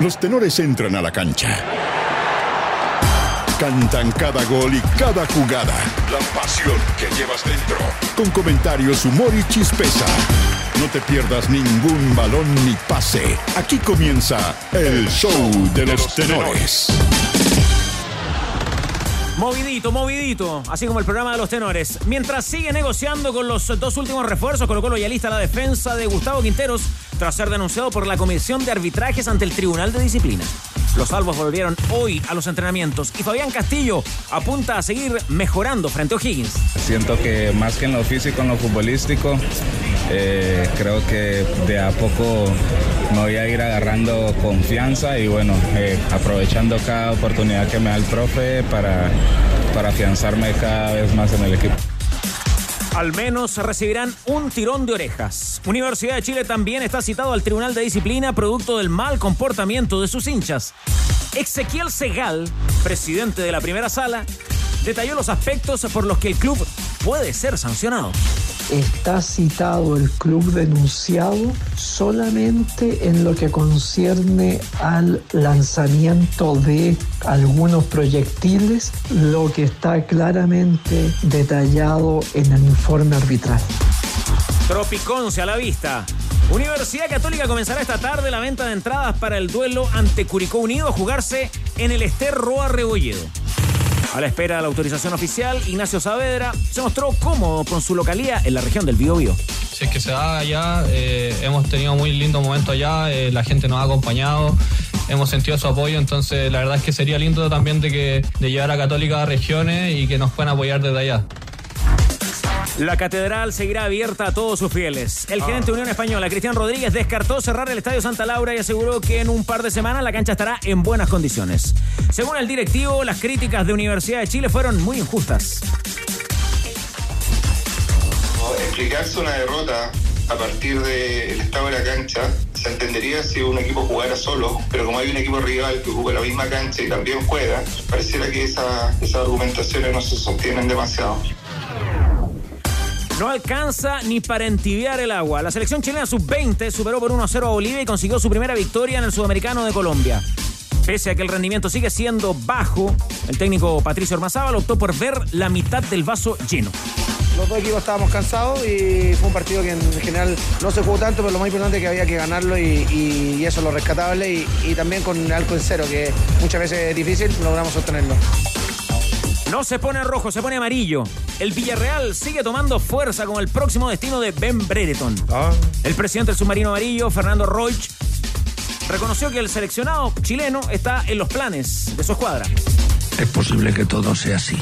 Los tenores entran a la cancha. Cantan cada gol y cada jugada. La pasión que llevas dentro. Con comentarios, humor y chispeza. No te pierdas ningún balón ni pase. Aquí comienza el show de los tenores. Movidito, movidito, así como el programa de los tenores. Mientras sigue negociando con los dos últimos refuerzos, colocó Colo ya lista la defensa de Gustavo Quinteros tras ser denunciado por la Comisión de Arbitrajes ante el Tribunal de Disciplina. Los salvos volvieron hoy a los entrenamientos y Fabián Castillo apunta a seguir mejorando frente a O'Higgins. Siento que más que en lo físico, en lo futbolístico, eh, creo que de a poco me voy a ir agarrando confianza y bueno, eh, aprovechando cada oportunidad que me da el profe para, para afianzarme cada vez más en el equipo. Al menos recibirán un tirón de orejas. Universidad de Chile también está citado al Tribunal de Disciplina producto del mal comportamiento de sus hinchas. Ezequiel Segal, presidente de la primera sala, detalló los aspectos por los que el club puede ser sancionado está citado el club denunciado solamente en lo que concierne al lanzamiento de algunos proyectiles, lo que está claramente detallado en el informe arbitral. Tropiconce a la vista. Universidad Católica comenzará esta tarde la venta de entradas para el duelo ante Curicó Unido a jugarse en el Ester Roa Rebolledo. A la espera de la autorización oficial, Ignacio Saavedra se mostró cómodo con su localía en la región del Biobío. Si es que se da allá, eh, hemos tenido muy lindo momento allá, eh, la gente nos ha acompañado, hemos sentido su apoyo, entonces la verdad es que sería lindo también de, que, de llevar a Católica a regiones y que nos puedan apoyar desde allá. La catedral seguirá abierta a todos sus fieles. El gerente de Unión Española, Cristian Rodríguez, descartó cerrar el Estadio Santa Laura y aseguró que en un par de semanas la cancha estará en buenas condiciones. Según el directivo, las críticas de Universidad de Chile fueron muy injustas. Explicarse una derrota a partir del estado de la cancha se entendería si un equipo jugara solo, pero como hay un equipo rival que juega la misma cancha y también juega, pareciera que esas argumentaciones no se sostienen demasiado. No alcanza ni para entibiar el agua. La selección chilena sub-20 superó por 1-0 a Bolivia y consiguió su primera victoria en el Sudamericano de Colombia. Pese a que el rendimiento sigue siendo bajo, el técnico Patricio Ormazábal optó por ver la mitad del vaso lleno. Los dos equipos estábamos cansados y fue un partido que en general no se jugó tanto, pero lo más importante es que había que ganarlo y, eso es lo rescatable y, y también con algo en cero, que muchas veces es difícil, logramos sostenerlo. No se pone rojo, se pone amarillo. El Villarreal sigue tomando fuerza como el próximo destino de Ben Brereton. Ah. El presidente del submarino amarillo, Fernando Roig, reconoció que el seleccionado chileno está en los planes de su escuadra. Es posible que todo sea así.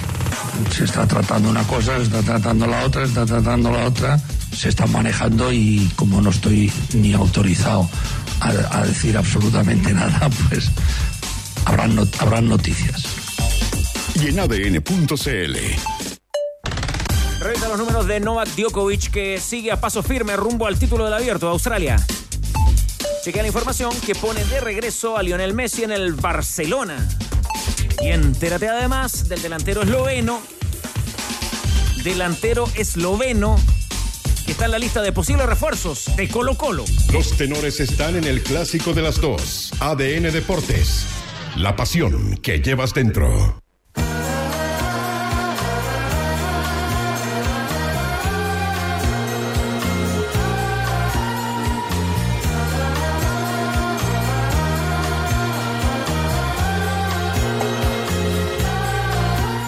Se está tratando una cosa, se está tratando la otra, se está tratando la otra, se está manejando y como no estoy ni autorizado a, a decir absolutamente nada, pues habrán, not- habrán noticias. Y en ADN.cl. Revisa los números de Novak Djokovic que sigue a paso firme rumbo al título del abierto de Australia. Chequea la información que pone de regreso a Lionel Messi en el Barcelona. Y entérate además del delantero esloveno. Delantero esloveno que está en la lista de posibles refuerzos de Colo Colo. Los tenores están en el clásico de las dos. ADN Deportes. La pasión que llevas dentro.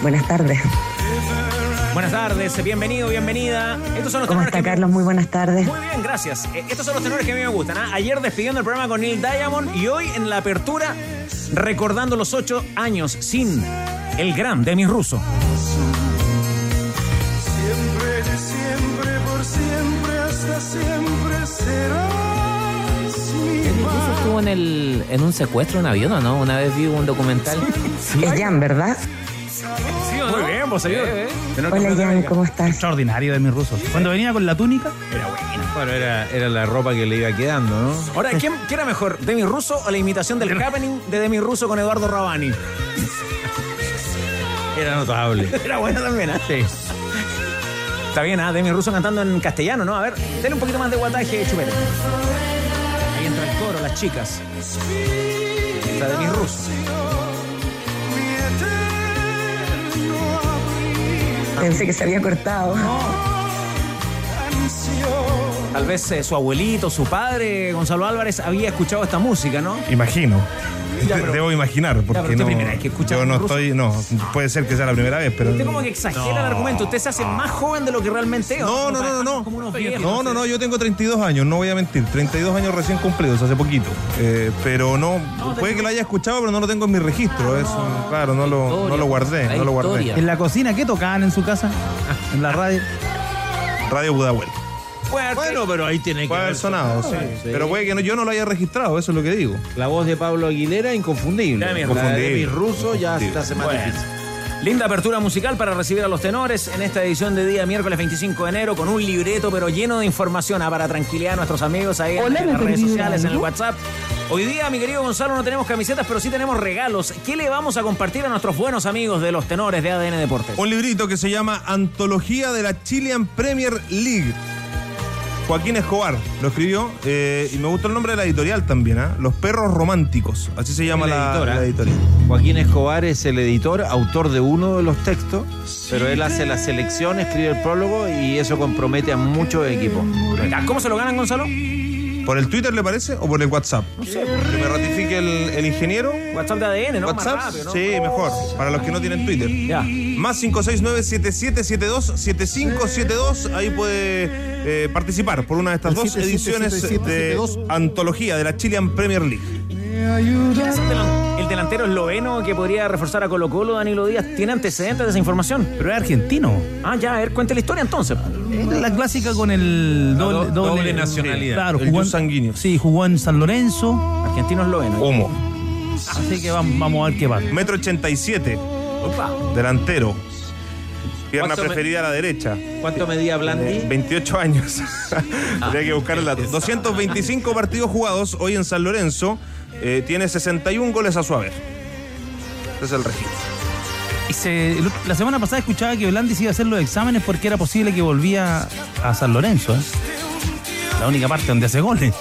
Buenas tardes. Buenas tardes, bienvenido, bienvenida. Estos son los ¿Cómo tenores está que me- Carlos? Muy buenas tardes. Muy bien, gracias. Eh, Estos son los tenores que a mí me gustan. ¿ah? Ayer despidiendo el programa con Neil Diamond y hoy en la apertura recordando los ocho años sin el gran Demi Russo. Siempre, siempre, por siempre, hasta siempre serás mi estuvo en, el, en un secuestro en avión, ¿o no? Una vez vi un documental. Es Jan, ¿verdad? Sí, Muy bien, vos señor. Hola Jan, ¿cómo estás? Extraordinario de mis rusos. Cuando venía con la túnica, Era buena. Bueno, era, era la ropa que le iba quedando, ¿no? Ahora, ¿quién, ¿qué era mejor, Demi Russo o la imitación del happening de Demi Russo con Eduardo Rabani? Era notable. Era buena también, ¿ah? Sí. Está bien, ¿ah? Demi Russo cantando en castellano, ¿no? A ver, denle un poquito más de guataje, chupete. Ahí entra el coro, las chicas. Esta de mis Pensé que se había cortado. Tal vez eh, su abuelito, su padre, Gonzalo Álvarez, había escuchado esta música, ¿no? Imagino. Ya, pero- Debo imaginar, porque pero usted no, primera vez que escucha yo no ruso. estoy, no, puede ser que sea la primera vez, pero Usted como que exagera el argumento. Usted se hace más joven de lo que realmente es. No, no, no, no, no. Como unos viejos, No, no, yo tengo 32 años, no voy a mentir. 32 años recién cumplidos, hace poquito. Eh, pero no, puede que lo haya escuchado, pero no lo tengo en mi registro. Es, un- claro, no lo, no lo guardé, no lo guardé. En la cocina, ¿qué tocaban en su casa? En la radio. Radio Budahuel. Bueno, pero ahí tiene que Puede haber sonado, sí. Pero puede que no, yo no lo haya registrado, eso es lo que digo. La voz de Pablo Aguilera, inconfundible. La de mi ruso ya se hace más Bueno. difícil. Linda apertura musical para recibir a los tenores en esta edición de día miércoles 25 de enero con un libreto pero lleno de información ah, para tranquilidad a nuestros amigos ahí Hola, en ¿me las redes sociales, en el? WhatsApp. Hoy día, mi querido Gonzalo, no tenemos camisetas, pero sí tenemos regalos. ¿Qué le vamos a compartir a nuestros buenos amigos de los tenores de ADN Deportes? Un librito que se llama Antología de la Chilean Premier League. Joaquín Escobar lo escribió eh, y me gustó el nombre de la editorial también, ¿ah? Los Perros Románticos, así se llama la, editora. la editorial. Joaquín Escobar es el editor, autor de uno de los textos, pero él hace la selección, escribe el prólogo y eso compromete a muchos equipos. ¿Cómo se lo ganan, Gonzalo? ¿Por el Twitter le parece o por el WhatsApp? No sé. Que me ratifique el, el ingeniero. WhatsApp de ADN, ¿no? WhatsApp, Más rápido, ¿no? sí, mejor, para los que no tienen Twitter. Ya. Más 569-7772-7572, ahí puede eh, participar por una de estas El dos 777772. ediciones de antología de la Chilean Premier League. ¿Quién es el, delan- el delantero esloveno que podría reforzar a Colo Colo, Danilo Díaz? ¿Tiene antecedentes de esa información? Pero es argentino. Ah, ya, a ver, cuente la historia entonces. Es la clásica con el doble, do- doble nacionalidad. Claro, El jugó en, sanguíneo. sí, jugó en San Lorenzo. Argentino esloveno. Homo. Así que vamos, vamos a ver qué pasa. Metro 87, Opa. delantero. Pierna ¿Cuánto me- preferida a la derecha. ¿Cuánto medía Blandi? Eh, 28 años. Habría que buscar el dato. 225 partidos jugados hoy en San Lorenzo. Eh, tiene 61 goles a su haber. Ese es el registro. Y se- la semana pasada escuchaba que Blandi se iba a hacer los exámenes porque era posible que volvía a San Lorenzo. ¿eh? La única parte donde hace goles.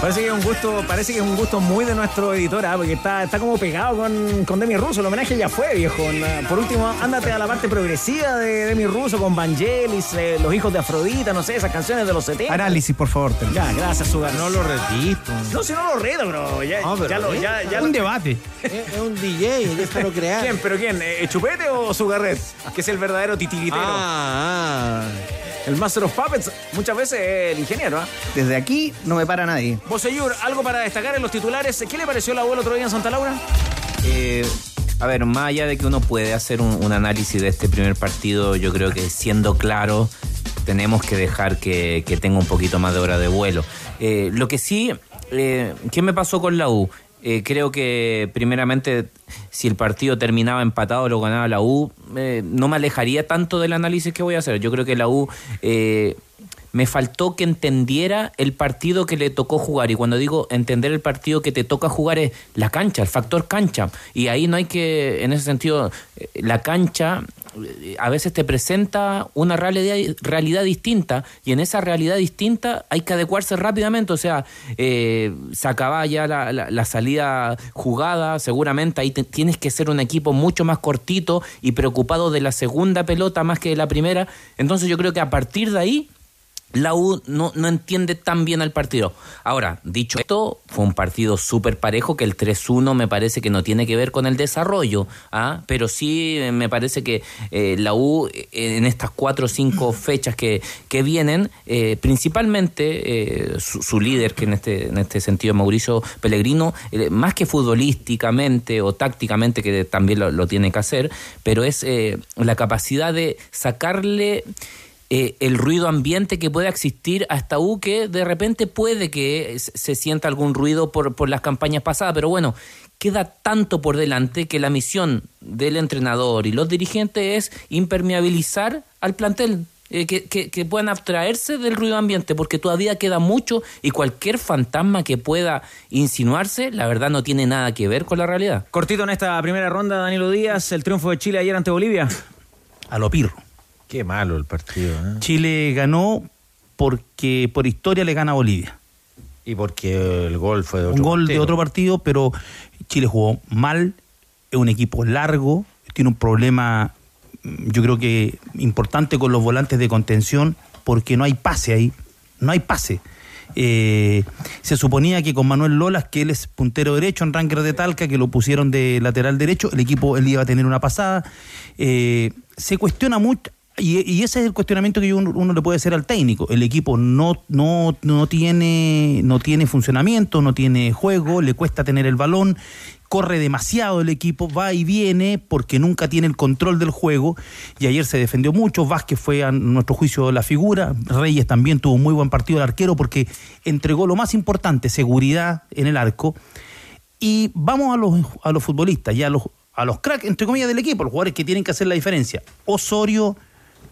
Parece que es un gusto, parece que es un gusto muy de nuestro editor, ah, porque está, está como pegado con, con Demi Russo. El homenaje ya fue, viejo. Na- Por último, ándate a la parte progresiva de Demi Russo con Vangelis, eh, Los hijos de Afrodita, no sé, esas canciones de los 70. Análisis, por favor. Tel. Ya, gracias, Sugar. No lo retito. No, si no lo reto, bro. Ya, No, pero ya lo, ya, ya un lo- debate. Es, es un DJ, déjalo crear. ¿Quién? ¿Pero quién? Eh, ¿Chupete o Sugarret? Que es el verdadero titiritero. Ah, ah. El Master of Puppets, muchas veces es el ingeniero, ¿ah? Desde aquí no me para nadie. Boseyur, algo para destacar en los titulares. ¿Qué le pareció la abuela otro día en Santa Laura? Eh, a ver, más allá de que uno puede hacer un, un análisis de este primer partido, yo creo que siendo claro, tenemos que dejar que, que tenga un poquito más de hora de vuelo. Eh, lo que sí, eh, ¿qué me pasó con la U? Eh, creo que primeramente si el partido terminaba empatado lo ganaba la U, eh, no me alejaría tanto del análisis que voy a hacer. Yo creo que la U eh, me faltó que entendiera el partido que le tocó jugar. Y cuando digo entender el partido que te toca jugar es la cancha, el factor cancha. Y ahí no hay que, en ese sentido, eh, la cancha a veces te presenta una realidad, realidad distinta y en esa realidad distinta hay que adecuarse rápidamente. O sea, eh, se ya la, la- la salida jugada, seguramente ahí te- tienes que ser un equipo mucho más cortito y preocupado de la segunda pelota más que de la primera. Entonces yo creo que a partir de ahí la U no, no entiende tan bien al partido. Ahora, dicho esto, fue un partido súper parejo que el 3-1 me parece que no tiene que ver con el desarrollo, ¿ah? pero sí eh, me parece que eh, la U eh, en estas cuatro o cinco fechas que, que vienen, eh, principalmente eh, su, su líder, que en este, en este sentido es Mauricio Pellegrino, más que futbolísticamente o tácticamente, que también lo, lo tiene que hacer, pero es la capacidad de sacarle eh, el ruido ambiente que pueda existir a esta U que de repente puede que se se sienta algún ruido por, por las campañas pasadas, pero bueno, queda tanto por delante que la misión del entrenador y los dirigentes es impermeabilizar al plantel. eh, que, que- que puedan abstraerse del ruido ambiente, porque todavía queda mucho y cualquier fantasma que pueda insinuarse, la verdad no tiene nada que ver con la realidad. Cortito en esta primera ronda, Danilo Díaz, el triunfo de Chile ayer ante Bolivia. A lo pirro. Qué malo el partido. ¿eh? Chile ganó porque por historia le gana a Bolivia. Y porque el gol fue de otro un gol de partido. otro partido, pero Chile jugó mal, es un equipo largo, tiene un problema, mm, yo creo que importante con los volantes de contención, porque no hay pase ahí, no hay pase. Eh, se suponía que con Manuel Lolas, que él es puntero derecho en Ranger de Talca, que lo pusieron de lateral derecho, el equipo él iba a tener una pasada. Eh, se cuestiona mucho, y, y ese es el cuestionamiento que uno, uno le puede hacer al técnico. El equipo no, no, no, tiene, no tiene funcionamiento, no tiene juego, le cuesta tener el balón, corre demasiado el equipo, va y viene porque nunca tiene el control del juego. Y ayer se defendió mucho. Vázquez fue a nuestro juicio la figura. Reyes también tuvo un muy buen partido el arquero porque entregó lo más importante, seguridad en el arco. Y vamos a los, a los futbolistas, ya a los, a los cracks, entre comillas, del equipo, los jugadores que tienen que hacer la diferencia. Osorio,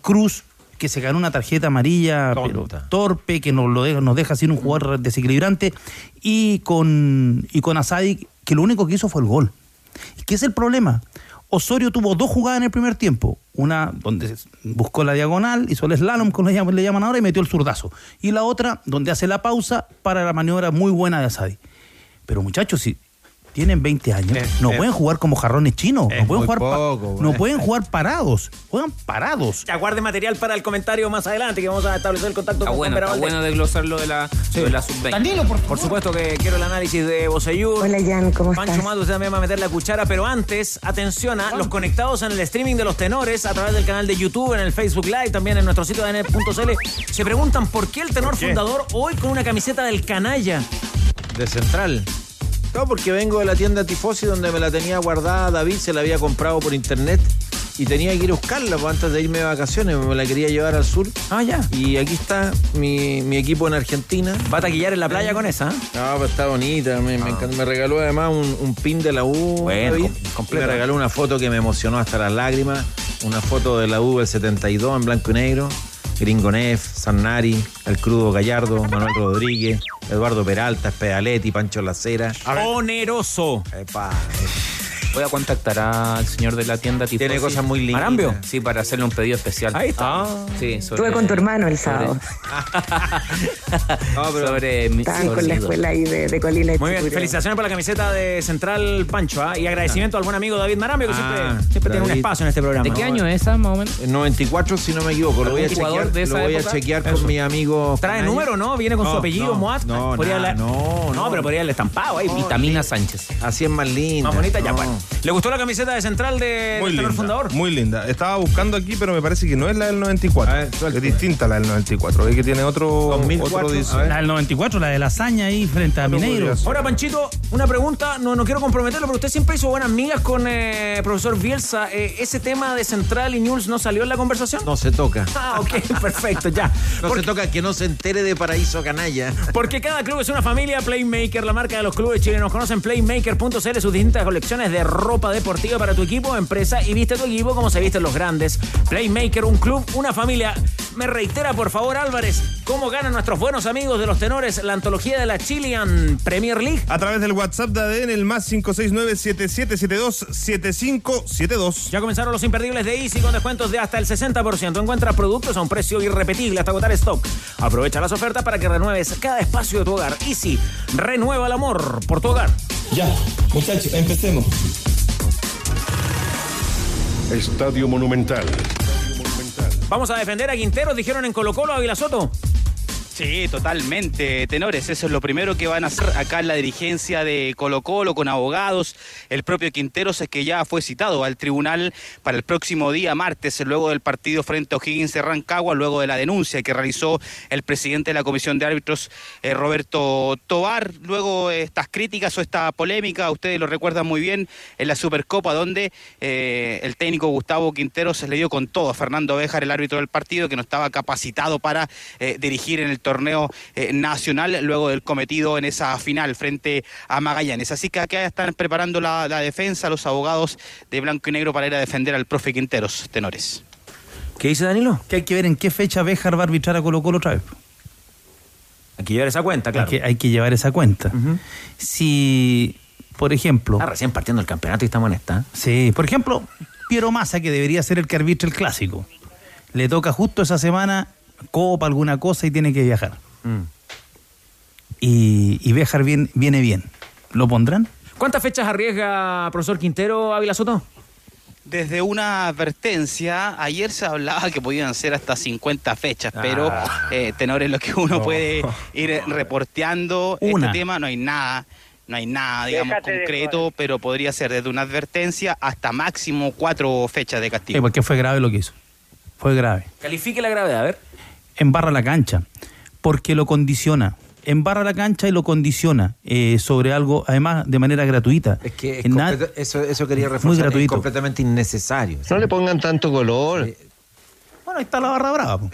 Cruz, que se ganó una tarjeta amarilla pero torpe, que nos, lo deja, nos deja sin un jugador desequilibrante, y con, y con Asadi, que lo único que hizo fue el gol. ¿Y qué es el problema? Osorio tuvo dos jugadas en el primer tiempo. Una donde buscó la diagonal, hizo el slalom, como le llaman ahora, y metió el zurdazo. Y la otra, donde hace la pausa para la maniobra muy buena de Asadi. Pero muchachos, si tienen 20 años, no eh. pueden jugar como jarrones chinos, no pueden jugar, pa- poco, no pueden jugar parados, juegan parados. Ya guarde material para el comentario más adelante, que vamos a establecer el contacto Está con bueno, está bueno desglosarlo de la, de la sub-20. por, supuesto que quiero el análisis de Boseyur. Hola, Jan, ¿cómo Pancho estás? Mato, usted también va a meter la cuchara, pero antes, atención a los conectados en el streaming de los tenores a través del canal de YouTube, en el Facebook Live, también en nuestro sitio de net.cl. Se preguntan por qué el tenor fundador hoy con una camiseta del canalla. De central. No, porque vengo de la tienda Tifosi donde me la tenía guardada. David se la había comprado por internet y tenía que ir a buscarla pues, antes de irme de vacaciones. Me la quería llevar al sur. Ah, ya. Y aquí está mi, mi equipo en Argentina. ¿Va a taquillar en la playa con esa? No, pues está bonita. Me, me encanta. Me regaló además un, un pin de la U. Bueno, David. com- completa. Me regaló una foto que me emocionó hasta las lágrimas. Una foto de la U del 72 en blanco y negro. Gringo Neff, Sanari, El Crudo Gallardo, Manuel Rodríguez, Eduardo Peralta, Espedaletti, Pancho Lacera. Oneroso. Epa. Voy a contactar al señor de la tienda Tifosi. Tiene cosas muy lindas. ¿Marambio? Sí, para hacerle un pedido especial. Ahí está. Sí, sobre, Estuve con tu hermano el sábado. sobre mi Estaban con la sobre- escuela ahí de, de Colina y Muy bien, felicitaciones por la camiseta de Central Pancho ¿ah? y agradecimiento al buen amigo David Marambio que Ah, siempre, siempre tiene un espacio en este programa. ¿De qué año es esa, más o menos? En 94, si no me equivoco. Lo voy a ¿Algún jugador chequear, de esa lo voy a chequear Eso. con mi amigo. Trae número, ¿no? Viene con su No, apellido, no, Moat. No, Podría nada, la- no, No, pero podría el estampado ahí. Vitamina Sánchez. Así es más linda. Más bonita, ya No. bueno. ¿Le gustó la camiseta de Central de, Muy del tenor linda, fundador? muy linda. Estaba buscando aquí, pero me parece que no es la del 94. es distinta a la del 94. Ve que tiene otro, 2004, otro. La del 94, la de la hazaña ahí frente a Mineiro. Ahora, Panchito, una pregunta, no, no quiero comprometerlo, pero usted siempre hizo buenas migas con eh, profesor Bielsa. Eh, ¿Ese tema de Central y News no salió en la conversación? No se toca. Ah, ok, perfecto, ya. No se toca que no se entere de Paraíso Canalla. Porque cada club es una familia, Playmaker, la marca de los clubes chilenos. Conocen Playmaker.cl, sus distintas colecciones de ropa deportiva para tu equipo, empresa y viste tu equipo como se visten los grandes. Playmaker, un club, una familia. Me reitera, por favor, Álvarez, cómo ganan nuestros buenos amigos de los tenores la antología de la Chilean Premier League. A través del WhatsApp de ADN, el más 569-7772-7572. Ya comenzaron los imperdibles de Easy con descuentos de hasta el 60%. Encuentras productos a un precio irrepetible hasta agotar stock. Aprovecha las ofertas para que renueves cada espacio de tu hogar. Easy, renueva el amor por tu hogar. Ya, muchachos, empecemos. Estadio Monumental. Vamos a defender a Quinteros, dijeron en Colo Colo, Ávila Soto. Sí, totalmente, tenores. Eso es lo primero que van a hacer acá en la dirigencia de Colo Colo con abogados. El propio Quinteros es que ya fue citado al tribunal para el próximo día martes, luego del partido frente a O'Higgins de Rancagua, luego de la denuncia que realizó el presidente de la Comisión de Árbitros, eh, Roberto Tobar. Luego de estas críticas o esta polémica, ustedes lo recuerdan muy bien, en la Supercopa, donde eh, el técnico Gustavo Quinteros se le dio con todo a Fernando Béjar, el árbitro del partido, que no estaba capacitado para eh, dirigir en el torneo eh, nacional luego del cometido en esa final frente a Magallanes. Así que acá están preparando la, la defensa los abogados de blanco y negro para ir a defender al profe Quinteros, tenores. ¿Qué dice Danilo? Que hay que ver en qué fecha Béjar va a arbitrar a Colo Colo otra vez. Hay que llevar esa cuenta, claro. Hay que, hay que llevar esa cuenta. Si, por ejemplo... Está recién partiendo el campeonato y estamos en esta. Sí, por ejemplo, Piero Massa, que debería ser el que arbitre el clásico. le toca justo esa semana copa, alguna cosa y tiene que viajar. Mm. Y, y Béjar bien, viene bien. ¿Lo pondrán? ¿Cuántas fechas arriesga profesor Quintero Ávila Soto? Desde una advertencia, ayer se hablaba que podían ser hasta 50 fechas, pero Ah. eh, tenores lo que uno No. puede ir reporteando Una. este tema, no hay nada, no hay nada, digamos, Déjate de concreto, pero podría ser desde una advertencia hasta máximo cuatro fechas de castigo. Sí, porque fue grave lo que hizo. Fue grave. Califique la gravedad, a ver. Embarra la cancha. Porque lo condiciona. Embarra la cancha y lo condiciona eh, sobre algo, además, de manera gratuita. Es que es completo- eso, eso quería Muy reforzar, es completamente innecesario. No le pongan tanto color. Bueno, ahí está la barra brava. po.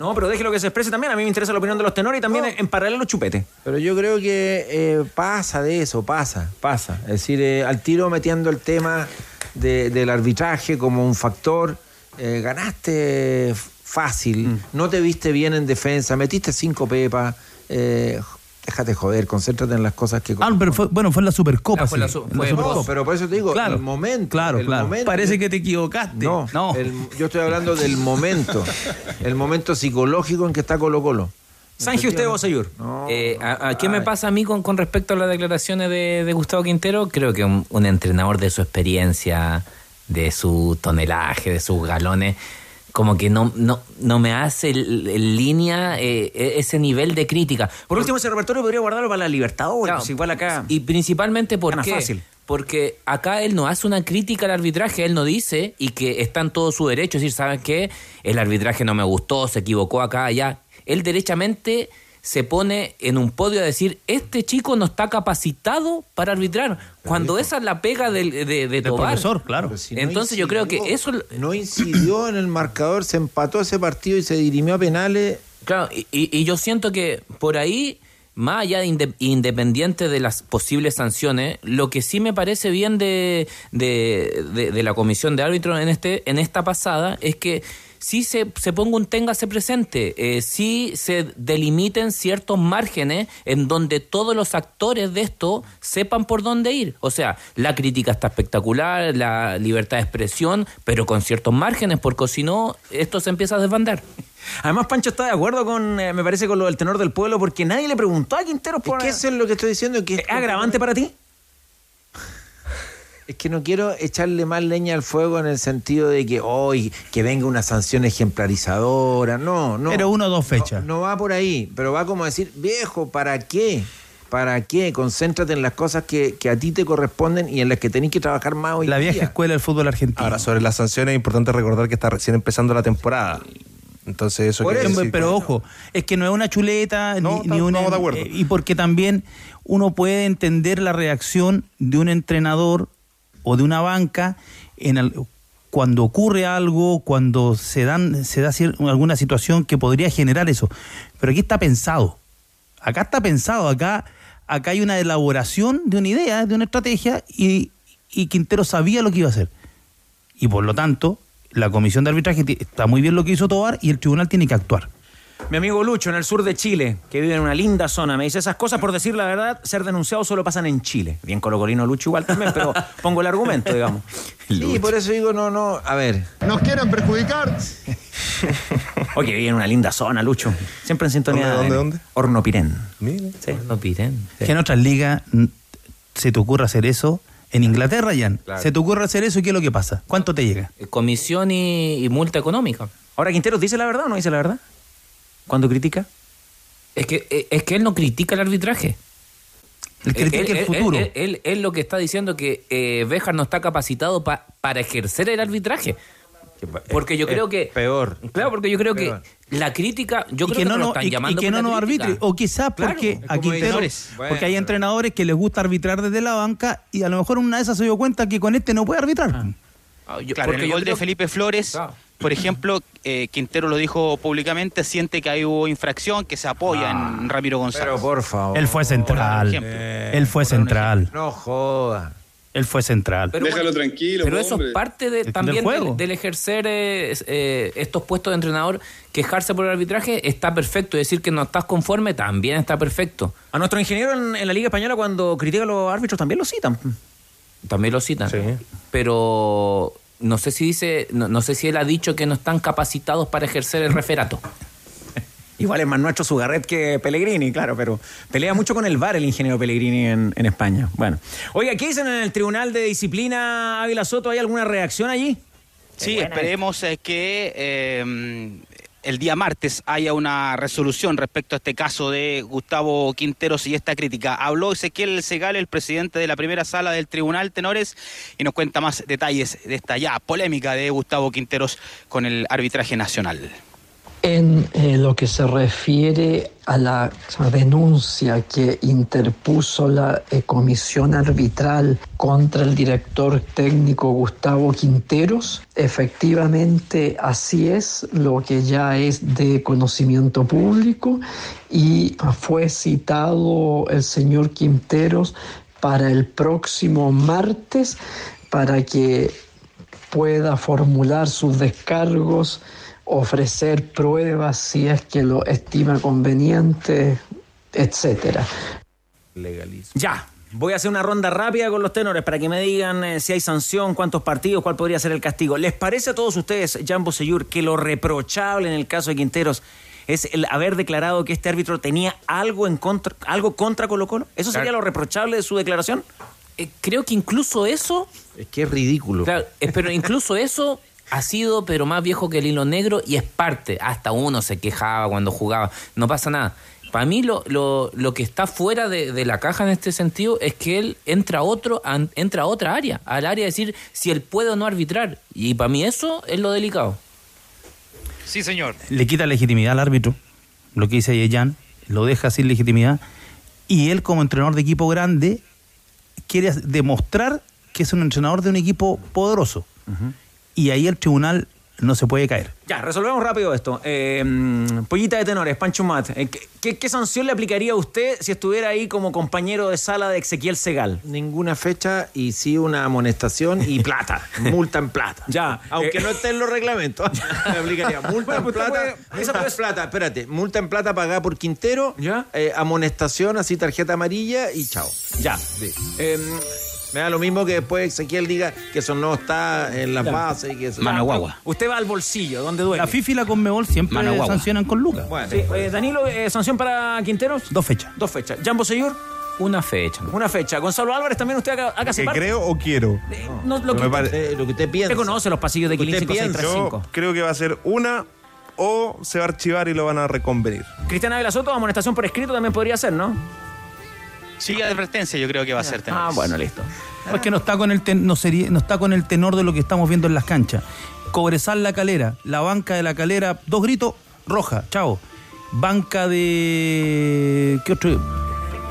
No, pero déjelo que se exprese también. A mí me interesa la opinión de los tenores y también en paralelo chupete. Pero yo creo que eh, pasa de eso, pasa, pasa. Es decir, eh, al tiro metiendo el tema de- del arbitraje como un factor, eh, ganaste fácil, Mm. no te viste bien en defensa, metiste cinco pepas, eh, déjate joder, concéntrate en las cosas que... Ah, pero fue, bueno, fue en la Supercopa. Fue la su- en la fue- Supercopa. no, pero por eso te digo, Claro, el momento. Claro, el claro. momento- Parece que te equivocaste. No, no. el- yo estoy hablando del momento, el momento psicológico en que está Colo Colo. Sanje usted, Bosayur. Eh, ¿a, a qué me pasa a mí con, con respecto a las declaraciones de, de Gustavo Quintero? Creo que un, un entrenador de su experiencia, de su tonelaje, de sus galones, como que no, no, no me hace el línea eh, ese nivel de crítica. Por último, ese repertorio podría guardarlo para la Libertadores. Claro, pues igual acá. Y principalmente porque fácil. porque acá él no hace una crítica al arbitraje, él no dice y que está en todo su derecho, es decir, ¿saben qué? El arbitraje no me gustó, se equivocó acá, allá. Él derechamente se pone en un podio a decir, este chico no está capacitado para arbitrar, cuando esa es la pega del, de, de Tobar. profesor, claro. Pero si no Entonces yo creo que eso... No incidió en el marcador, se empató ese partido y se dirimió a penales. Claro, y, y- yo siento que por ahí, más allá de inde- independiente de las posibles sanciones, lo que sí me parece bien de, de, de- de la comisión de árbitros en este en esta pasada es que sí se, se ponga un téngase presente, eh, sí se delimiten ciertos márgenes en donde todos los actores de esto sepan por dónde ir. O sea, la crítica está espectacular, la libertad de expresión, pero con ciertos márgenes, porque si no, esto se empieza a desbandar. Además, Pancho está de acuerdo con, eh, me parece, con lo del tenor del pueblo, porque nadie le preguntó a Quintero por. Es que eso es lo que estoy diciendo. Que ¿Es agravante para ti? Es que no quiero echarle más leña al fuego en el sentido de que hoy que venga una sanción ejemplarizadora. No, no. Pero uno o dos fechas. No, no va por ahí, pero va como a decir, viejo, ¿para qué? ¿Para qué? Concéntrate en las cosas que, que a ti te corresponden y en las que tenés que trabajar más hoy La vieja día. escuela del fútbol argentino. Ahora, sobre las sanciones es importante recordar que está recién empezando la temporada. Entonces eso Por quiere eso, decir pero que- ojo, es que no es una chuleta No, ni, estamos- ni una. estamos de acuerdo. eh, y porque también uno puede entender la reacción de un entrenador o de una banca en cuando ocurre algo, cuando se dan se da alguna situación que podría generar eso. Pero aquí está pensado. Acá está pensado, acá acá hay una elaboración de una idea, de una estrategia y, y Quintero sabía lo que iba a hacer. Y por lo tanto, la comisión de arbitraje está muy bien lo que hizo Tobar y el tribunal tiene que actuar. Mi amigo Lucho, en el sur de Chile, que vive en una linda zona, me dice esas cosas, por decir la verdad, ser denunciados solo pasan en Chile. Bien colocolino Lucho igual también, pero pongo el argumento, digamos. Sí, por eso digo, no, no, a ver. ¿Nos quieren perjudicar? Oye, vive en una linda zona, Lucho. Siempre en sintonía. ¿Dónde, dónde, de- dónde? Hornopirén. Mire. Sí. No piden. Que en otras ligas se te ocurra hacer eso. En Inglaterra, Jan, Claro. se te ocurre hacer eso y ¿qué es lo que pasa? ¿Cuánto te llega? Comisión y, y multa económica. Ahora, Quinteros, ¿dice la verdad o no dice la verdad? ¿Cuando critica? Es que, eh, es que él no critica el arbitraje. El critica Él- el él- futuro. Él, él- él lo que está diciendo que eh, Béjar no está capacitado pa- para ejercer el arbitraje. Porque yo Es creo que. Peor. Claro, porque yo creo Peor. que la crítica. Yo y creo que que, no, no lo no- están y, y llamando que no nos arbitre. O quizás Claro, porque es a como Quintero, editores. porque hay entrenadores que les gusta arbitrar desde la banca y a lo mejor una de esas se dio cuenta que con este no puede arbitrar. Ah, yo- Claro, en porque el yo gol de creo- Felipe Flores, Claro. Por ejemplo, eh, Quintero lo dijo públicamente, siente que hay hubo infracción, que se apoya en Ramiro González. Pero por favor. Él fue central. ejemplo. Él fue central. No joda. Él fue central. Pero Déjalo bueno, tranquilo, Pero eso es parte de, también del, del ejercer eh, eh, estos puestos de entrenador. Quejarse por el arbitraje está perfecto. Decir que no estás conforme también está perfecto. A nuestro ingeniero en, en la Liga Española, cuando critica a los árbitros, también lo citan. También lo citan. Sí. Pero no sé si dice, no, no sé si él ha dicho que no están capacitados para ejercer el referato. Igual es más nuestro Sugarret que Pellegrini, claro, pero pelea mucho con el VAR el ingeniero Pellegrini en, en España. Bueno. Oiga, ¿qué dicen en el Tribunal de Disciplina Ávila Soto? ¿Hay alguna reacción allí? Sí, esperemos eh, que eh, el día martes haya una resolución respecto a este caso de Gustavo Quinteros y esta crítica. Habló Ezequiel Segal, el presidente de la primera sala del Tribunal Tenores, y nos cuenta más detalles de esta ya polémica de Gustavo Quinteros con el arbitraje nacional. En eh, lo que se refiere a la denuncia que interpuso la eh, comisión arbitral contra el director técnico Gustavo Quinteros, efectivamente así es, lo que ya es de conocimiento público y fue citado el señor Quinteros para el próximo martes para que pueda formular sus descargos ofrecer pruebas si es que lo estima conveniente, etcétera. Ya. Voy a hacer una ronda rápida con los tenores para que me digan eh, si hay sanción, cuántos partidos, cuál podría ser el castigo. ¿Les parece a todos ustedes, Jambo Seyur, que lo reprochable en el caso de Quinteros es el haber declarado que este árbitro tenía algo en contra, algo contra Colo Colo? ¿Eso sería Claro. lo reprochable de su declaración? Eh, creo que incluso eso, Es que es ridículo. claro, eh, pero incluso eso ha sido, pero más viejo que el hilo negro y es parte. Hasta uno se quejaba cuando jugaba. No pasa nada. Para mí lo, lo, lo que está fuera de, de la caja en este sentido es que él entra a otro, an- entra a otra área, al área de decir si él puede o no arbitrar. Y para mí eso es lo delicado. Sí, señor. le quita legitimidad al árbitro, lo que dice Yeyan, lo deja sin legitimidad, y él como entrenador de equipo grande quiere demostrar que es un entrenador de un equipo poderoso. Y ahí el tribunal no se puede caer. Ya, resolvemos rápido esto. Eh, mm, pollita de tenores, Pancho Mat. eh, ¿qué, qué, qué sanción le aplicaría a usted si estuviera ahí como compañero de sala de Ezequiel Segal? Ninguna fecha y sí una amonestación y plata. multa en plata. Ya. Aunque eh, no esté en los reglamentos. Me aplicaría multa Bueno, en plata. puede- esa puede- plata, espérate. Multa en plata pagada por Quintero. Ya. eh, amonestación, así tarjeta amarilla y chao. Ya. Sí. Me da lo mismo que después Ezequiel diga que eso no está en las bases y que eso. Mano guagua. usted va al bolsillo, donde duele. La FIFA y la Conmebol siempre sancionan con Lucas. Bueno, Sí, eh, Danilo, eh, sanción para Quinteros. Dos fechas. Dos fechas. Jambo Seyur, Una fecha. una fecha. Gonzalo Álvarez, también usted acá, acá se ¿Que parte. creo o quiero? Eh, no, lo que me pare- Eh, lo que usted piensa. usted conoce los pasillos de Quilín usted 5635. Yo creo que va a ser una o se va a archivar y lo van a reconvenir. Cristian Ávila Soto, amonestación por escrito también podría ser, ¿no? Sí, advertencia yo creo que va a ser. Ah, Tenores. bueno, listo. Es que no está con el ten- no sería, no está con el tenor de lo que estamos viendo en las canchas. Cobresal la calera, la banca de la calera, dos gritos, roja, chao. Banca de ¿qué otro?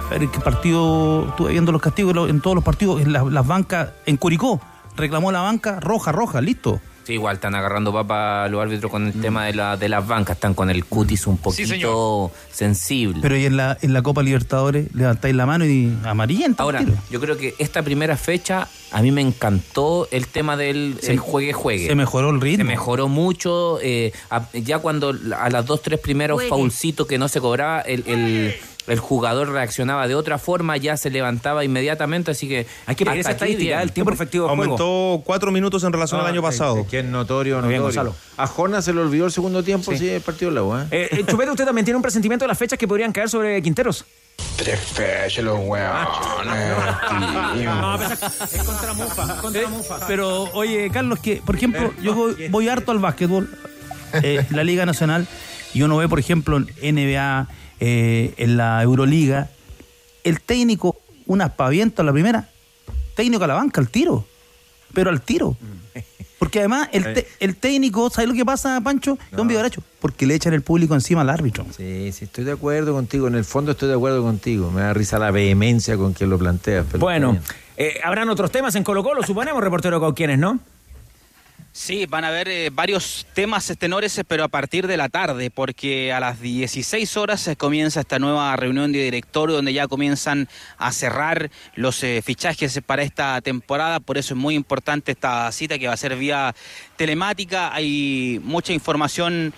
A ver, ¿qué partido? Estuve viendo los castigos en todos los partidos, en las, las bancas en Curicó. Reclamó la banca, roja, roja, listo. Sí, igual están agarrando papa los árbitros con el tema de, la, de las bancas, están con el cutis un poquito sensible. Pero y en la, en la Copa Libertadores levantáis la mano y amarillenta. Ahora, tiro. yo creo que esta primera fecha a mí me encantó el tema del el juegue juegue. se mejoró el ritmo. Se mejoró mucho. eh, a- ya cuando a las dos, tres primeros faulcitos que no se cobraba, el, el- el jugador reaccionaba de otra forma, ya se levantaba inmediatamente. Así que Hay que esa aquí estadística, el tiempo efectivo juego. Aumentó cuatro minutos en relación al año pasado. Es que es notorio, Muy bien, notorio. Gonzalo. A Jona se le olvidó el segundo tiempo, sí, el partido de la U, ¿eh? Eh, eh, Chupete, ¿usted también tiene un presentimiento de las fechas que podrían caer sobre Quinteros? Tres fechas, los weones, tío. No, pero es contra Mufa, contra Mufa. Pero, oye, Carlos, que, por ejemplo, yo voy, voy harto al básquetbol, eh, la Liga Nacional, y uno ve, por ejemplo, en NBA, eh, en la Euroliga, el técnico, un aspaviento a la primera, técnico a la banca, al tiro, pero al tiro. Porque además, el, te- el técnico, ¿sabes lo que pasa, Pancho? Es un derecho, porque le echan el público encima al árbitro. Sí, sí, estoy de acuerdo contigo. En el fondo estoy de acuerdo contigo. Me da risa la vehemencia con que lo planteas. pero Bueno, eh, habrán otros temas en Colo Colo, suponemos, reportero con quienes, ¿no? Sí, van a haber eh, varios temas tenores, eh, pero a partir de la tarde, porque a las 16 horas eh, comienza esta nueva reunión de directorio donde ya comienzan a cerrar los fichajes para esta temporada. Por eso es muy importante esta cita que va a ser vía telemática. Hay mucha información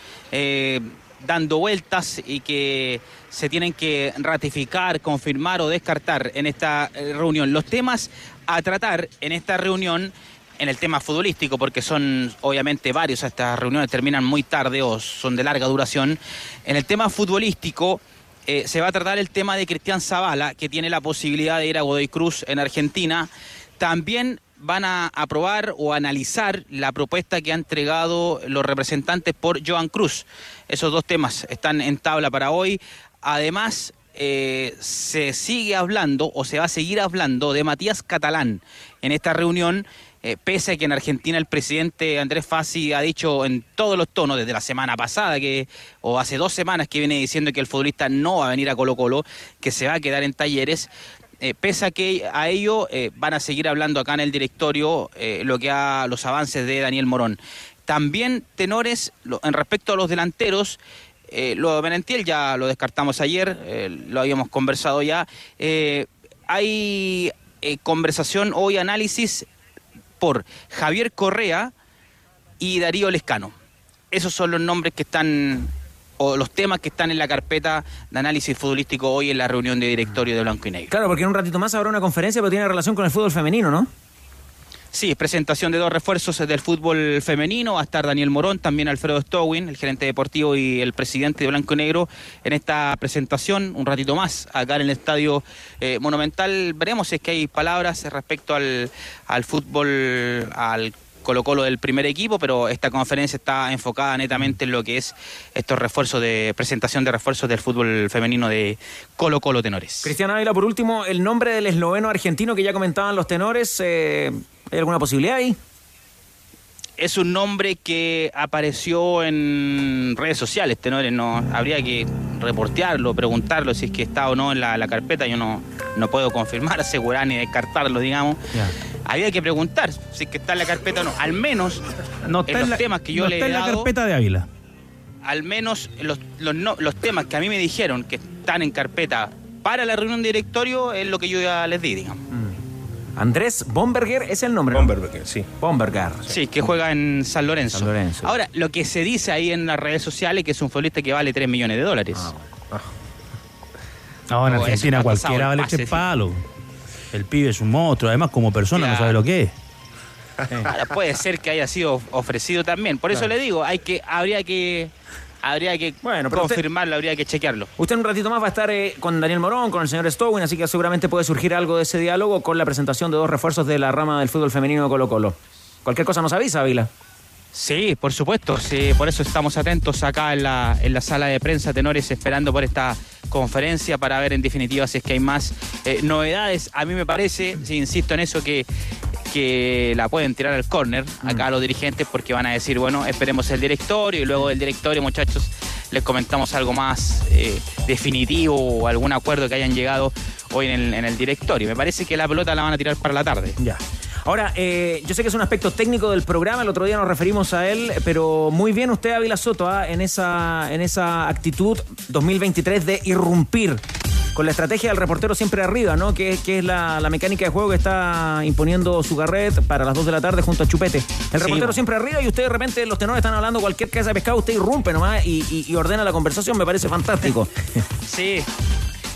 dando vueltas y que se tienen que ratificar, confirmar o descartar en esta reunión. Los temas a tratar en esta reunión en el tema futbolístico, porque son obviamente varios, estas reuniones terminan muy tarde o son de larga duración. En el tema futbolístico eh, se va a tratar el tema de Cristian Zavala, que tiene la posibilidad de ir a Godoy Cruz en Argentina. También van a aprobar o analizar la propuesta que han entregado los representantes por Joan Cruz. Esos dos temas están en tabla para hoy. Además, eh, se sigue hablando o se va a seguir hablando de Matías Catalán en esta reunión, eh, pese a que en Argentina el presidente Andrés Fassi ha dicho en todos los tonos, desde la semana pasada que, o hace dos semanas que viene diciendo que el futbolista no va a venir a Colo Colo, que se va a quedar en talleres. Eh, pese a que a ello eh, van a seguir hablando acá en el directorio lo que a los avances de Daniel Morón. También tenores en respecto a los delanteros, lo de Benentiel ya lo descartamos ayer, lo habíamos conversado ya. Hay conversación hoy, análisis por Javier Correa y Darío Lescano. Esos son los nombres que están, o los temas que están en la carpeta de análisis futbolístico hoy en la reunión de directorio de Blanco y Negro. Claro, porque en un ratito más habrá una conferencia, pero tiene relación con el fútbol femenino, ¿no? Sí, presentación de dos refuerzos del fútbol femenino. Va a estar Daniel Morón, también Alfredo Stowin, el gerente deportivo y el presidente de Blanco y Negro, en esta presentación. Un ratito más, acá en el Estadio eh, Monumental. Veremos si es que hay palabras respecto al, al fútbol, al Colo Colo del primer equipo, pero esta conferencia está enfocada netamente en lo que es estos refuerzos de presentación de refuerzos del fútbol femenino de Colo Colo Tenores. Cristian Ávila, por último, el nombre del esloveno argentino que ya comentaban los tenores, eh, ¿hay alguna posibilidad ahí? es un nombre que apareció en redes sociales, tenores, no habría que reportearlo, preguntarlo si es que está o no en la, la carpeta, yo no, no puedo confirmar, asegurar ni descartarlo, digamos. Había que preguntar si es que está en la carpeta o no, al menos No en los la, temas que yo no le está he en la dado, carpeta de Ávila. al menos los, los, no- los temas que a mí me dijeron que están en carpeta para la reunión de directorio es lo que yo ya les di, digamos. Andrés Bomberger es el nombre. Bomberger, sí. Bomberger. Sí, que juega en San Lorenzo. San Lorenzo. Ahora, lo que se dice ahí en las redes sociales que es un futbolista que vale 3 millones de dólares. No, en Oh, eso Argentina cualquiera vale sí. palos. El pibe es un monstruo, además como persona no Claro. sabe lo que es. Ahora, puede ser que haya sido ofrecido también. Por eso Claro. le digo, hay que, habría que, habría que Bueno, usted- confirmarlo, habría que chequearlo. Usted en un ratito más va a estar eh, con Daniel Morón, con el señor Stowin, así que seguramente puede surgir algo de ese diálogo con la presentación de dos refuerzos de la rama del fútbol femenino de Colo Colo. Cualquier cosa nos avisa, Ávila. Sí, por supuesto, sí, por eso estamos atentos acá en la, en la sala de prensa, tenores, esperando por esta conferencia para ver en definitiva si es que hay más eh, novedades. A mí me parece, si insisto en eso, que, que la pueden tirar al córner acá los dirigentes porque van a decir, bueno, esperemos el directorio y luego del directorio, muchachos, les comentamos algo más eh, definitivo o algún acuerdo que hayan llegado hoy en el, en el directorio. Me parece que la pelota la van a tirar para la tarde. Ya. Ahora, eh, yo sé que es un aspecto técnico del programa, el otro día nos referimos a él, pero muy bien usted, Ávila Soto, ¿ah? en, esa, en esa actitud 2023 de irrumpir con la estrategia del reportero siempre arriba, ¿no? Que, que es la, la mecánica de juego que está imponiendo Sugarret para las 2 de la tarde junto a Chupete. El reportero siempre arriba y usted de repente los tenores están hablando cualquier casa de pescado, usted irrumpe nomás y, y- y ordena la conversación, me parece fantástico. Sí,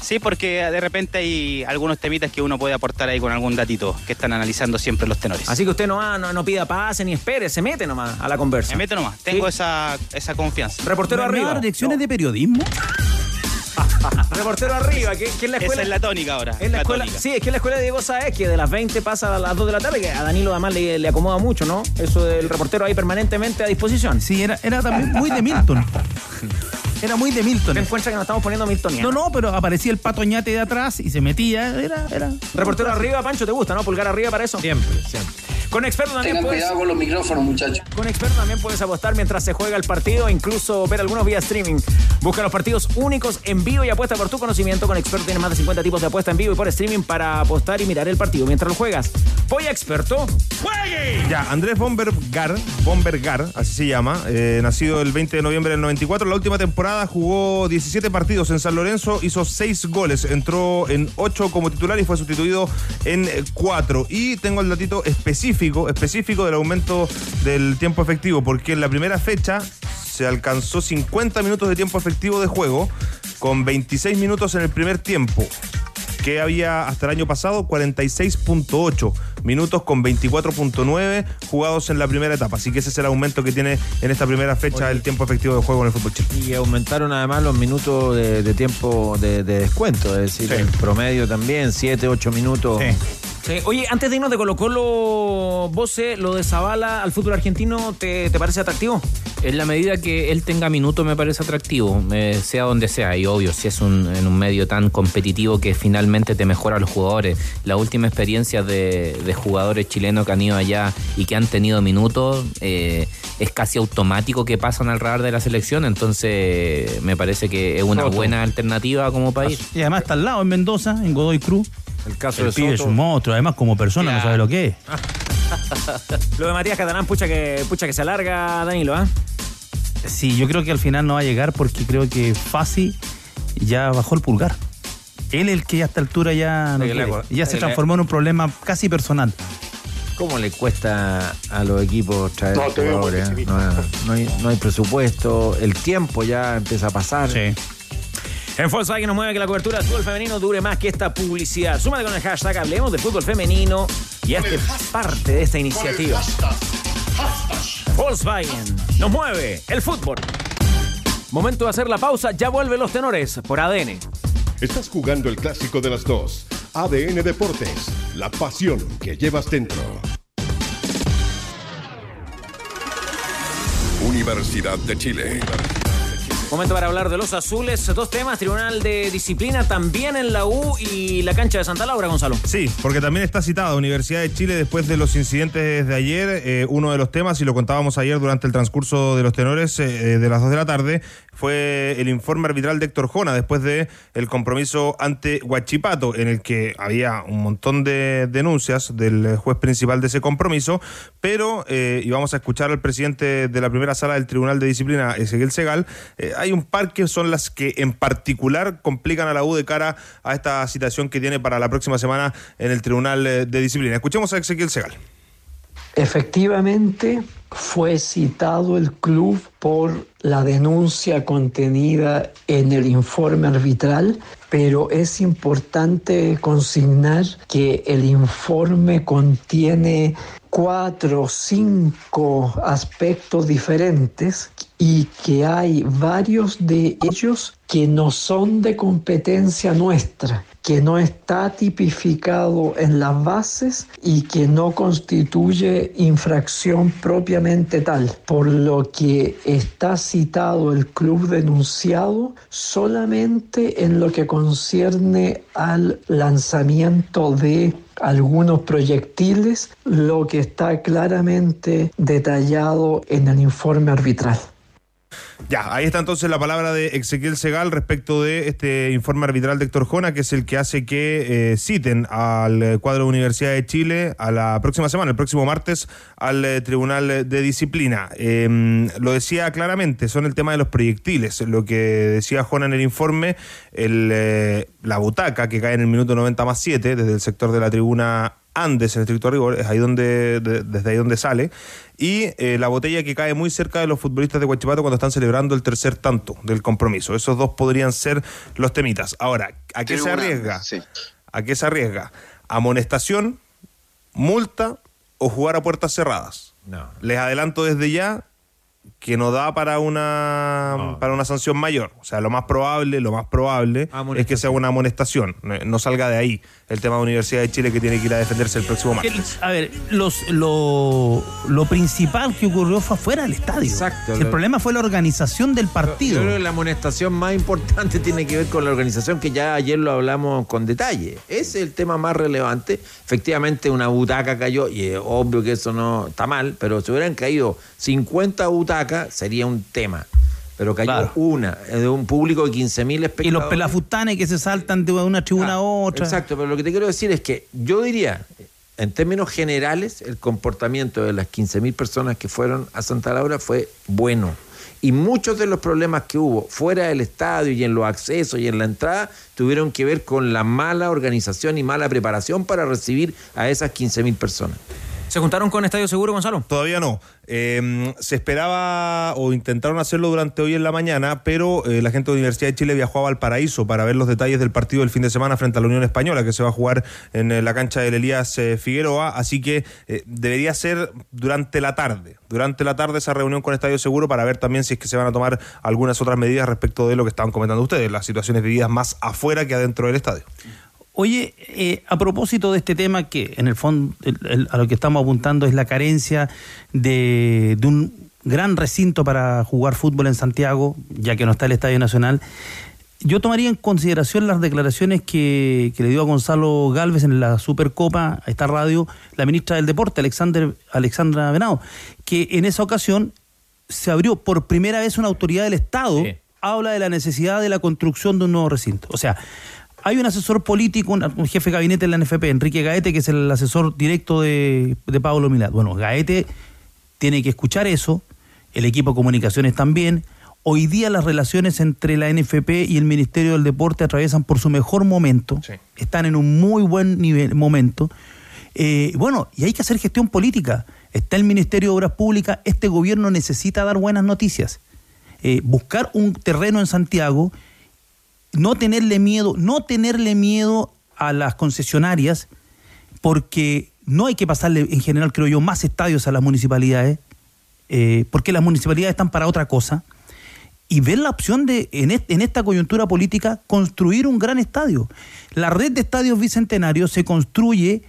sí, porque de repente hay algunos temitas que uno puede aportar ahí con algún datito que están analizando siempre los tenores. Así que usted no, no, no pida pase ni espere, se mete nomás a la conversa. Me meto nomás, tengo esa, esa confianza. Reportero ¿Me va a arriba. lecciones de periodismo? Reportero arriba, que, que es la escuela. Esa es la tónica ahora. Es la la escuela, tónica. sí, es que es la escuela de Diego Saez, que de las 20 pasa a las 2 de la tarde, que a Danilo además le, le acomoda mucho, ¿no? Eso del reportero ahí permanentemente a disposición. Sí, era, era también muy de Milton. Era muy de Milton. Ten en cuenta que nos estamos poniendo Miltoniano. No, no, pero aparecía el patoñate de atrás y se metía. Era, era. Reportero arriba, Pancho, ¿te gusta, no? Pulgar arriba para eso. Siempre, siempre. Con experto también Tengan puedes, cuidado con los micrófonos, muchachos. con experto también puedes apostar mientras se juega el partido, incluso ver algunos vía streaming. Busca los partidos únicos en vivo y apuesta por tu conocimiento. Con experto tienes más de 50 tipos de apuesta en vivo y por streaming para apostar y mirar el partido mientras lo juegas. Voy a experto. Ya, Andrés Bombergar, Bombergar, así se llama, eh, nacido el 20 de noviembre del 94. La última temporada jugó 17 partidos en San Lorenzo, hizo 6 goles, entró en 8 como titular y fue sustituido en 4. Y tengo el datito específico, específico del aumento del tiempo efectivo, porque en la primera fecha se alcanzó 50 minutos de tiempo efectivo de juego, con 26 minutos en el primer tiempo que había hasta el año pasado 46.8. minutos con 24.9 jugados en la primera etapa. Así que ese es el aumento que tiene en esta primera fecha el tiempo efectivo de juego en el fútbol chileno. Y aumentaron además los minutos de, de tiempo de, de descuento, es decir, el promedio también, 7, 8 minutos. Sí, Oye, antes de irnos de Colo Colo, Voce, lo de Zavala al fútbol argentino, ¿te, te parece atractivo? En la medida que él tenga minutos me parece atractivo, eh, sea donde sea. Y obvio, si es un, en un medio tan competitivo que finalmente te mejora a los jugadores. La última experiencia de, de jugadores chilenos que han ido allá y que han tenido minutos, eh, es casi automático que pasan al radar de la selección. Entonces me parece que es una buena alternativa como país. Y además está al lado, en Mendoza, en Godoy Cruz. El caso El de pibe es un monstruo, además como persona no sabe lo que es. Lo de Matías Catalán, pucha que, pucha que se alarga, Danilo, ¿ah? Sí, yo creo que al final no va a llegar porque creo que Fasi ya bajó el pulgar. Él el que a esta altura ya, no Sí, quiere. ya se transformó en un problema casi personal. ¿Cómo le cuesta a los equipos traer No, jugadores? eh? No, no hay, no hay presupuesto, el tiempo ya empieza a pasar. En Volkswagen nos mueve que la cobertura del fútbol femenino dure más que esta publicidad. Súmate con el hashtag Hablemos de Fútbol Femenino y hazte parte de esta iniciativa. Volkswagen nos mueve el fútbol. Momento de hacer la pausa, ya vuelven los tenores por ADN. Estás jugando el clásico de las dos. ADN Deportes, la pasión que llevas dentro. Universidad de Chile. Momento para hablar de los azules. Dos temas, Tribunal de Disciplina también en la U y la cancha de Santa Laura, Gonzalo. Sí, porque también está citada Universidad de Chile después de los incidentes de ayer. eh, uno de los temas, y lo contábamos ayer durante el transcurso de los tenores eh, de las 2 de la tarde, fue el informe arbitral de Héctor Jona después de el compromiso ante Huachipato, en el que había un montón de denuncias del juez principal de ese compromiso, pero, eh, y vamos a escuchar al presidente de la primera sala del Tribunal de Disciplina, Ezequiel Segal, eh, hay un par que son las que en particular complican a la U de cara a esta citación que tiene para la próxima semana en el Tribunal eh, de Disciplina. Escuchemos a Ezequiel Segal. Efectivamente, fue citado el club por la denuncia contenida en el informe arbitral, pero es importante consignar que el informe contiene cuatro o cinco aspectos diferentes y que hay varios de ellos que no son de competencia nuestra, que no está tipificado en las bases y que no constituye infracción propiamente tal, por lo que está citado el club denunciado solamente en lo que concierne al lanzamiento de algunos proyectiles, lo que está claramente detallado en el informe arbitral. Ya, ahí está entonces la palabra de Ezequiel Segal respecto de este informe arbitral de Héctor Jona, que es el que hace que eh, citen al eh, cuadro de Universidad de Chile a la próxima semana, el próximo martes, al eh, Tribunal de Disciplina. Eh, lo decía claramente, son el tema de los proyectiles. Lo que decía Jona en el informe, la butaca que cae en el minuto 90 más 7 desde el sector de la tribuna Andes, en estricto rigor, es ahí donde, de- desde ahí donde sale, y eh, la botella que cae muy cerca de los futbolistas de Huachipato cuando están celebrando el tercer tanto del compromiso. Esos dos podrían ser los temitas. Ahora, ¿a qué se arriesga? Sí. ¿A qué se arriesga? ¿Amonestación, multa o jugar a puertas cerradas? No. Les adelanto desde ya que no da para una para una sanción mayor. O sea, lo más probable, lo más probable es que sea una amonestación. No, no salga de ahí el tema de Universidad de Chile que tiene que ir a defenderse el próximo martes. A ver, los, lo, lo principal que ocurrió fue afuera del estadio. Exacto. El problema fue la organización del partido. Yo creo que la amonestación más importante tiene que ver con la organización, que ya ayer lo hablamos con detalle. Ese es el tema más relevante. Efectivamente, una butaca cayó, y es obvio que eso no está mal, pero si hubieran caído 50 butacas, sería un tema. Pero cayó Claro. una, eh, de un público de 15.000 espectadores. Y los pelafutanes que se saltan de una tribuna a otra. Exacto, pero lo que te quiero decir es que yo diría, en términos generales, el comportamiento de las 15.000 personas que fueron a Santa Laura fue bueno. Y muchos de los problemas que hubo fuera del estadio y en los accesos y en la entrada tuvieron que ver con la mala organización y mala preparación para recibir a esas 15.000 personas. ¿Se juntaron con Estadio Seguro, Gonzalo? Todavía no. Eh, se esperaba o intentaron hacerlo durante hoy en la mañana, pero eh, la gente de la Universidad de Chile viajó a Valparaíso para ver los detalles del partido del fin de semana frente a la Unión Española, que se va a jugar en eh, la cancha del Elías eh, Figueroa. Así que debería ser durante la tarde. Durante la tarde esa reunión con Estadio Seguro para ver también si es que se van a tomar algunas otras medidas respecto de lo que estaban comentando ustedes, las situaciones vividas más afuera que adentro del estadio. Oye, eh, a propósito de este tema, que en el fondo el- el- a lo que estamos apuntando es la carencia de, de un gran recinto para jugar fútbol en Santiago, ya que no está el Estadio Nacional. Yo tomaría en consideración las declaraciones que, que le dio a Gonzalo Galvez en la Supercopa, a esta radio, la ministra del Deporte, Alexander, Alexandra Venado, que en esa ocasión se abrió por primera vez una autoridad del Estado, habla de la necesidad de la construcción de un nuevo recinto. O sea, hay un asesor político, un, un jefe de gabinete en la NFP, Enrique Gaete, que es el asesor directo de, de Pablo Milad. Bueno, Gaete tiene que escuchar eso, el equipo de comunicaciones también. Hoy día las relaciones entre la NFP y el Ministerio del Deporte atraviesan por su mejor momento, están en un muy buen nivel, momento. Eh, bueno, y hay que hacer gestión política. Está el Ministerio de Obras Públicas, este gobierno necesita dar buenas noticias. Eh, buscar un terreno en Santiago, no tenerle miedo, no tenerle miedo a las concesionarias, porque no hay que pasarle, en general, creo yo, más estadios a las municipalidades, eh, porque las municipalidades están para otra cosa, y ver la opción de, en, est- en esta coyuntura política, construir un gran estadio. La red de estadios bicentenarios se construye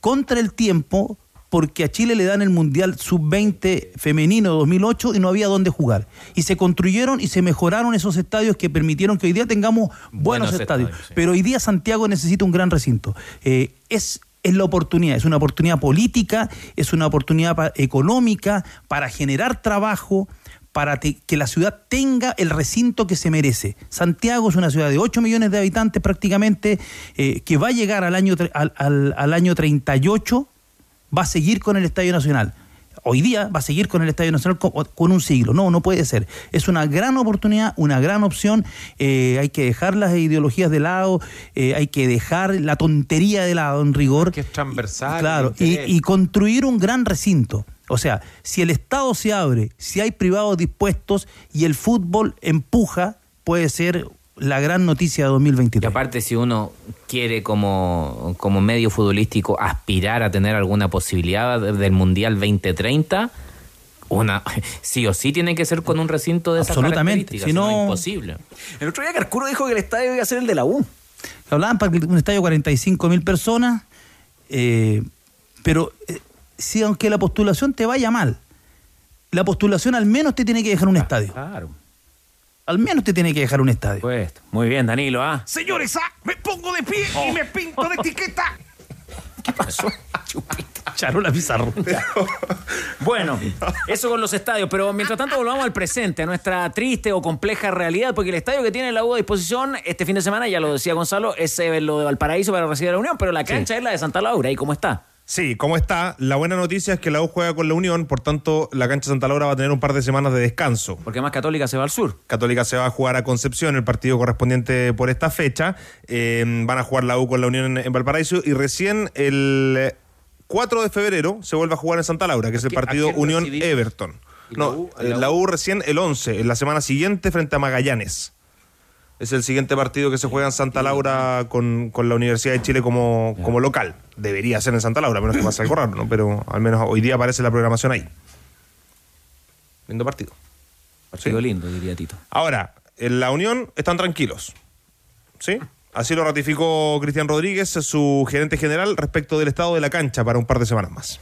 contra el tiempo porque a Chile le dan el Mundial Sub-20 femenino 2008 y no había dónde jugar. Y se construyeron y se mejoraron esos estadios que permitieron que hoy día tengamos buenos, Buenos estadios. estadios, sí. Pero hoy día Santiago necesita un gran recinto. Eh, es, es la oportunidad, es una oportunidad política, es una oportunidad pa- económica para generar trabajo, para que la ciudad tenga el recinto que se merece. Santiago es una ciudad de 8 millones de habitantes prácticamente, eh, que va a llegar al año, al, al- al año 38, va a seguir con el Estadio Nacional. Hoy día va a seguir con el Estadio Nacional con, con un siglo. No, no puede ser. Es una gran oportunidad, una gran opción. Eh, hay que dejar las ideologías de lado, eh, hay que dejar la tontería de lado en rigor. Que es transversal. Claro, y, y construir un gran recinto. O sea, si el Estado se abre, si hay privados dispuestos y el fútbol empuja, puede ser la gran noticia de 2023. Aparte, si uno quiere como, como medio futbolístico aspirar a tener alguna posibilidad de- del Mundial 2030, una sí o sí tiene que ser con un recinto de esas Absolutamente, características, si si no imposible. El otro día Carcuro dijo que el estadio iba a ser el de la U. Hablaban para que un estadio de 45 mil personas, eh, pero eh, si aunque la postulación te vaya mal, la postulación al menos te tiene que dejar un estadio. Claro. Al menos te tiene que dejar un estadio. Pues, muy bien, Danilo, ¿ah? Señores, ah, me pongo de pie y me pinto de etiqueta. ¿Qué pasó? Charola Pizarro. Bueno, eso con los estadios, pero mientras tanto volvamos al presente, a nuestra triste o compleja realidad, porque el estadio que tiene la U a disposición este fin de semana, ya lo decía Gonzalo, es eh, lo de Valparaíso para recibir a la Unión, pero la cancha es la de Santa Laura, ¿y cómo está? Sí, ¿cómo está? La buena noticia es que la U juega con la Unión, por tanto, la cancha Santa Laura va a tener un par de semanas de descanso. Porque más Católica se va al sur. Católica se va a jugar a Concepción, el partido correspondiente por esta fecha. Eh, van a jugar la U con la Unión en, en Valparaíso y recién el eh, 4 de febrero se vuelve a jugar en Santa Laura, que es el ¿A quién- a partido quién Unión recibimos? Everton. ¿Y la No, U? eh, la U recién el 11, en la semana siguiente frente a Magallanes. Es el siguiente partido que se juega en Santa Laura con, con la Universidad de Chile como, como local. Debería ser en Santa Laura, a menos que pase algo raro, ¿no? Pero al menos hoy día aparece la programación ahí. Lindo partido. Partido lindo, diría Tito. Ahora, en la Unión están tranquilos. ¿Sí? Así lo ratificó Cristian Rodríguez, su gerente general, respecto del estado de la cancha para un par de semanas más.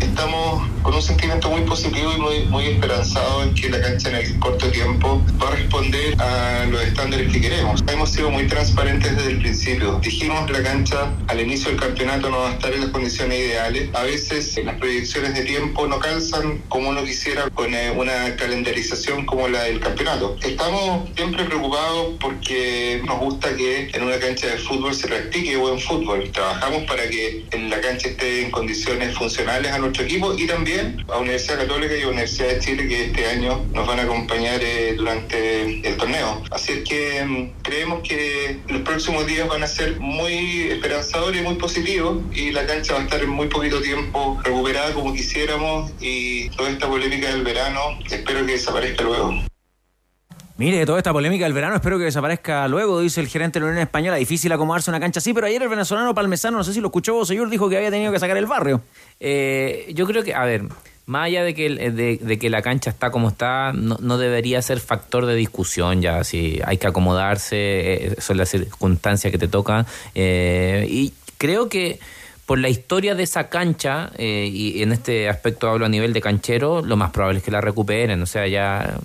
Estamos con un sentimiento muy positivo y muy, esperanzado en que la cancha en el corto tiempo va a responder a los estándares que queremos. Hemos sido muy transparentes desde el principio. Dijimos la cancha al inicio del campeonato no va a estar en las condiciones ideales. A veces eh, las proyecciones de tiempo no calzan como uno quisiera con eh, una calendarización como la del campeonato. Estamos siempre preocupados porque nos gusta que en una cancha de fútbol se practique buen fútbol. Trabajamos para que en la cancha esté en condiciones funcionales a nuestro equipo y también a Universidad Católica y Universidad de Chile que este año nos van a acompañar eh, durante el torneo. Así es que mm, creemos que los próximos días van a ser muy esperanzadores y muy positivos y la cancha va a estar en muy poquito tiempo recuperada como quisiéramos y toda esta polémica del verano espero que desaparezca luego. Mire, toda esta polémica del verano espero que desaparezca luego, dice el gerente de la Unión Española. Difícil acomodarse una cancha así, pero ayer el venezolano Palmesano, no sé si lo escuchó señor, dijo que había tenido que sacar el barrio. Eh, yo creo que, a ver, más allá de que, de que la cancha está como está, no, no debería ser factor de discusión ya. Si hay que acomodarse, eh, son las circunstancias que te tocan. eh, y creo que por la historia de esa cancha, eh, y en este aspecto hablo a nivel de canchero, lo más probable es que la recuperen. O sea, ya.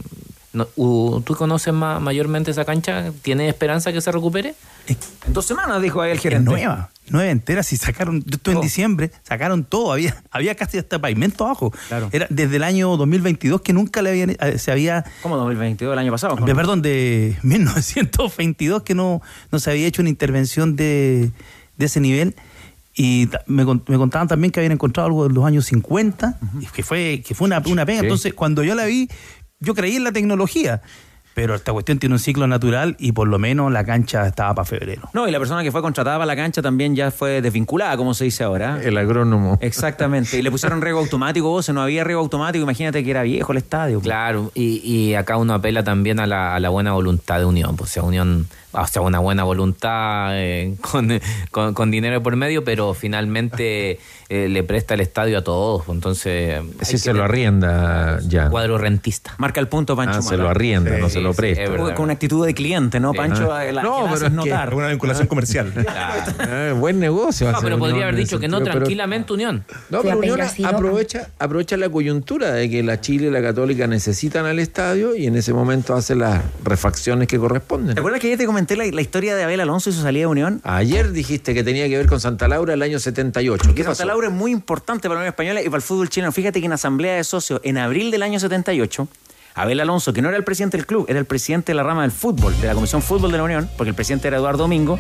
No- ¿Tú conoces ma- mayormente esa cancha? ¿Tienes esperanza que se recupere? En dos semanas, dijo ahí el Es gerente. nueva, nueva entera. Si sacaron, yo estuve en diciembre, sacaron todo. Había, había casi hasta pavimento abajo. Era desde el año 2022 que nunca le habían, eh, se había. ¿Cómo 2022, el año pasado? De- perdón, de 1922 que no, no se había hecho una intervención de, de ese nivel. Y me, con- me contaban también que habían encontrado algo en los años 50, y que fue, que fue una, una pena. Sí. Entonces, cuando yo la vi, yo creí en la tecnología. Pero esta cuestión tiene un ciclo natural y por lo menos la cancha estaba para febrero. No, y la persona que fue contratada para la cancha también ya fue desvinculada, como se dice ahora. El agrónomo. Exactamente. Y le pusieron riego automático, vos, no había riego automático, imagínate que era viejo el estadio. Claro, y, y acá uno apela también a la, a la buena voluntad de Unión, pues, o sea, Unión, o sea, una buena voluntad eh, con, con, con dinero por medio, pero finalmente eh, le presta el estadio a todos, pues, entonces... Sí, se lo arrienda ya. Cuadro rentista. Marca el punto Pancho Ah, se lo arrienda, no se lo sí, presta. es verdad. Con una actitud de cliente, ¿no, Pancho? Ah. La- No, pero es que- notar. Alguna vinculación comercial. Ah, buen negocio. No, pero podría haber dicho que no sentido, pero- tranquilamente Unión. No, Sí, pero Unión aprovecha, aprovecha la coyuntura de que la Chile y la Católica necesitan al estadio y en ese momento hace las refacciones que corresponden. ¿Te acuerdas que ayer te comenté la, la historia de Abel Alonso y su salida de Unión? Ayer dijiste que tenía que ver con Santa Laura el año 78. ¿Qué pasó? Santa Laura es muy importante para la Unión Española y para el fútbol chileno. Fíjate que en asamblea de socios, en abril del año 78, Abel Alonso, que no era el presidente del club, era el presidente de la rama del fútbol, de la Comisión Fútbol de la Unión, porque el presidente era Eduardo Domingo,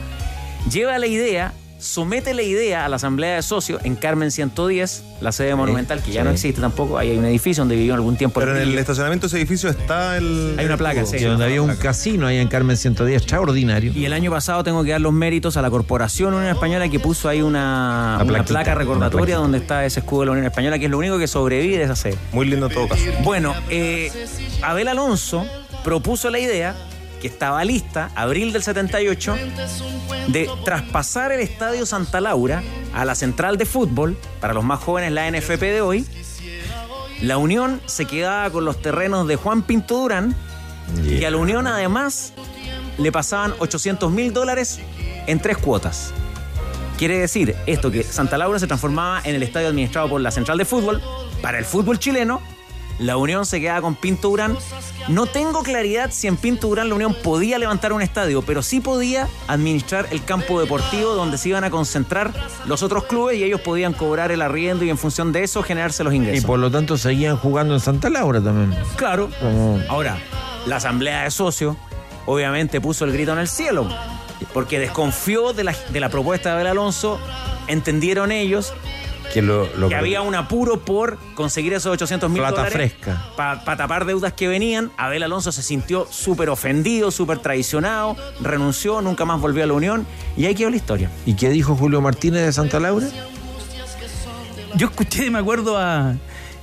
lleva la idea, somete la idea a la asamblea de socios en Carmen 110, la sede monumental, que ya sí. no existe tampoco. Ahí hay un edificio donde vivió algún tiempo. Pero en el estacionamiento de ese edificio está el. Hay una placa, sí. Donde había un casino ahí en Carmen 110, extraordinario. Y el año pasado tengo que dar los méritos a la Corporación Unión Española que puso ahí una, placa recordatoria donde está ese escudo de la Unión Española, que es lo único que sobrevive de esa sede. Muy lindo en todo caso. Bueno, eh, Abel Alonso propuso la idea, que estaba lista, abril del 78, de traspasar el Estadio Santa Laura a la central de fútbol, para los más jóvenes la NFP de hoy. La Unión se quedaba con los terrenos de Juan Pinto Durán y a la Unión además le pasaban 800 mil dólares en tres cuotas. Quiere decir esto que Santa Laura se transformaba en el estadio administrado por la Central de Fútbol para el fútbol chileno. La Unión se quedaba con Pinto Durán. No tengo claridad si en Pinto Durán la Unión podía levantar un estadio, pero sí podía administrar el campo deportivo donde se iban a concentrar los otros clubes y ellos podían cobrar el arriendo y en función de eso generarse los Y ingresos. por lo tanto seguían jugando en Santa Laura también. Claro. Como- Ahora, la asamblea de socios obviamente puso el grito en el cielo, porque desconfió de la, de la propuesta de Abel Alonso, entendieron ellos Que, lo, lo que había un apuro por conseguir esos 800 mil Plata dólares fresca. para tapar deudas que venían. Abel Alonso se sintió súper ofendido, súper traicionado, renunció, nunca más volvió a la Unión y ahí quedó la historia. ¿Y qué dijo Julio Martínez de Santa Laura? Yo escuché, me acuerdo a,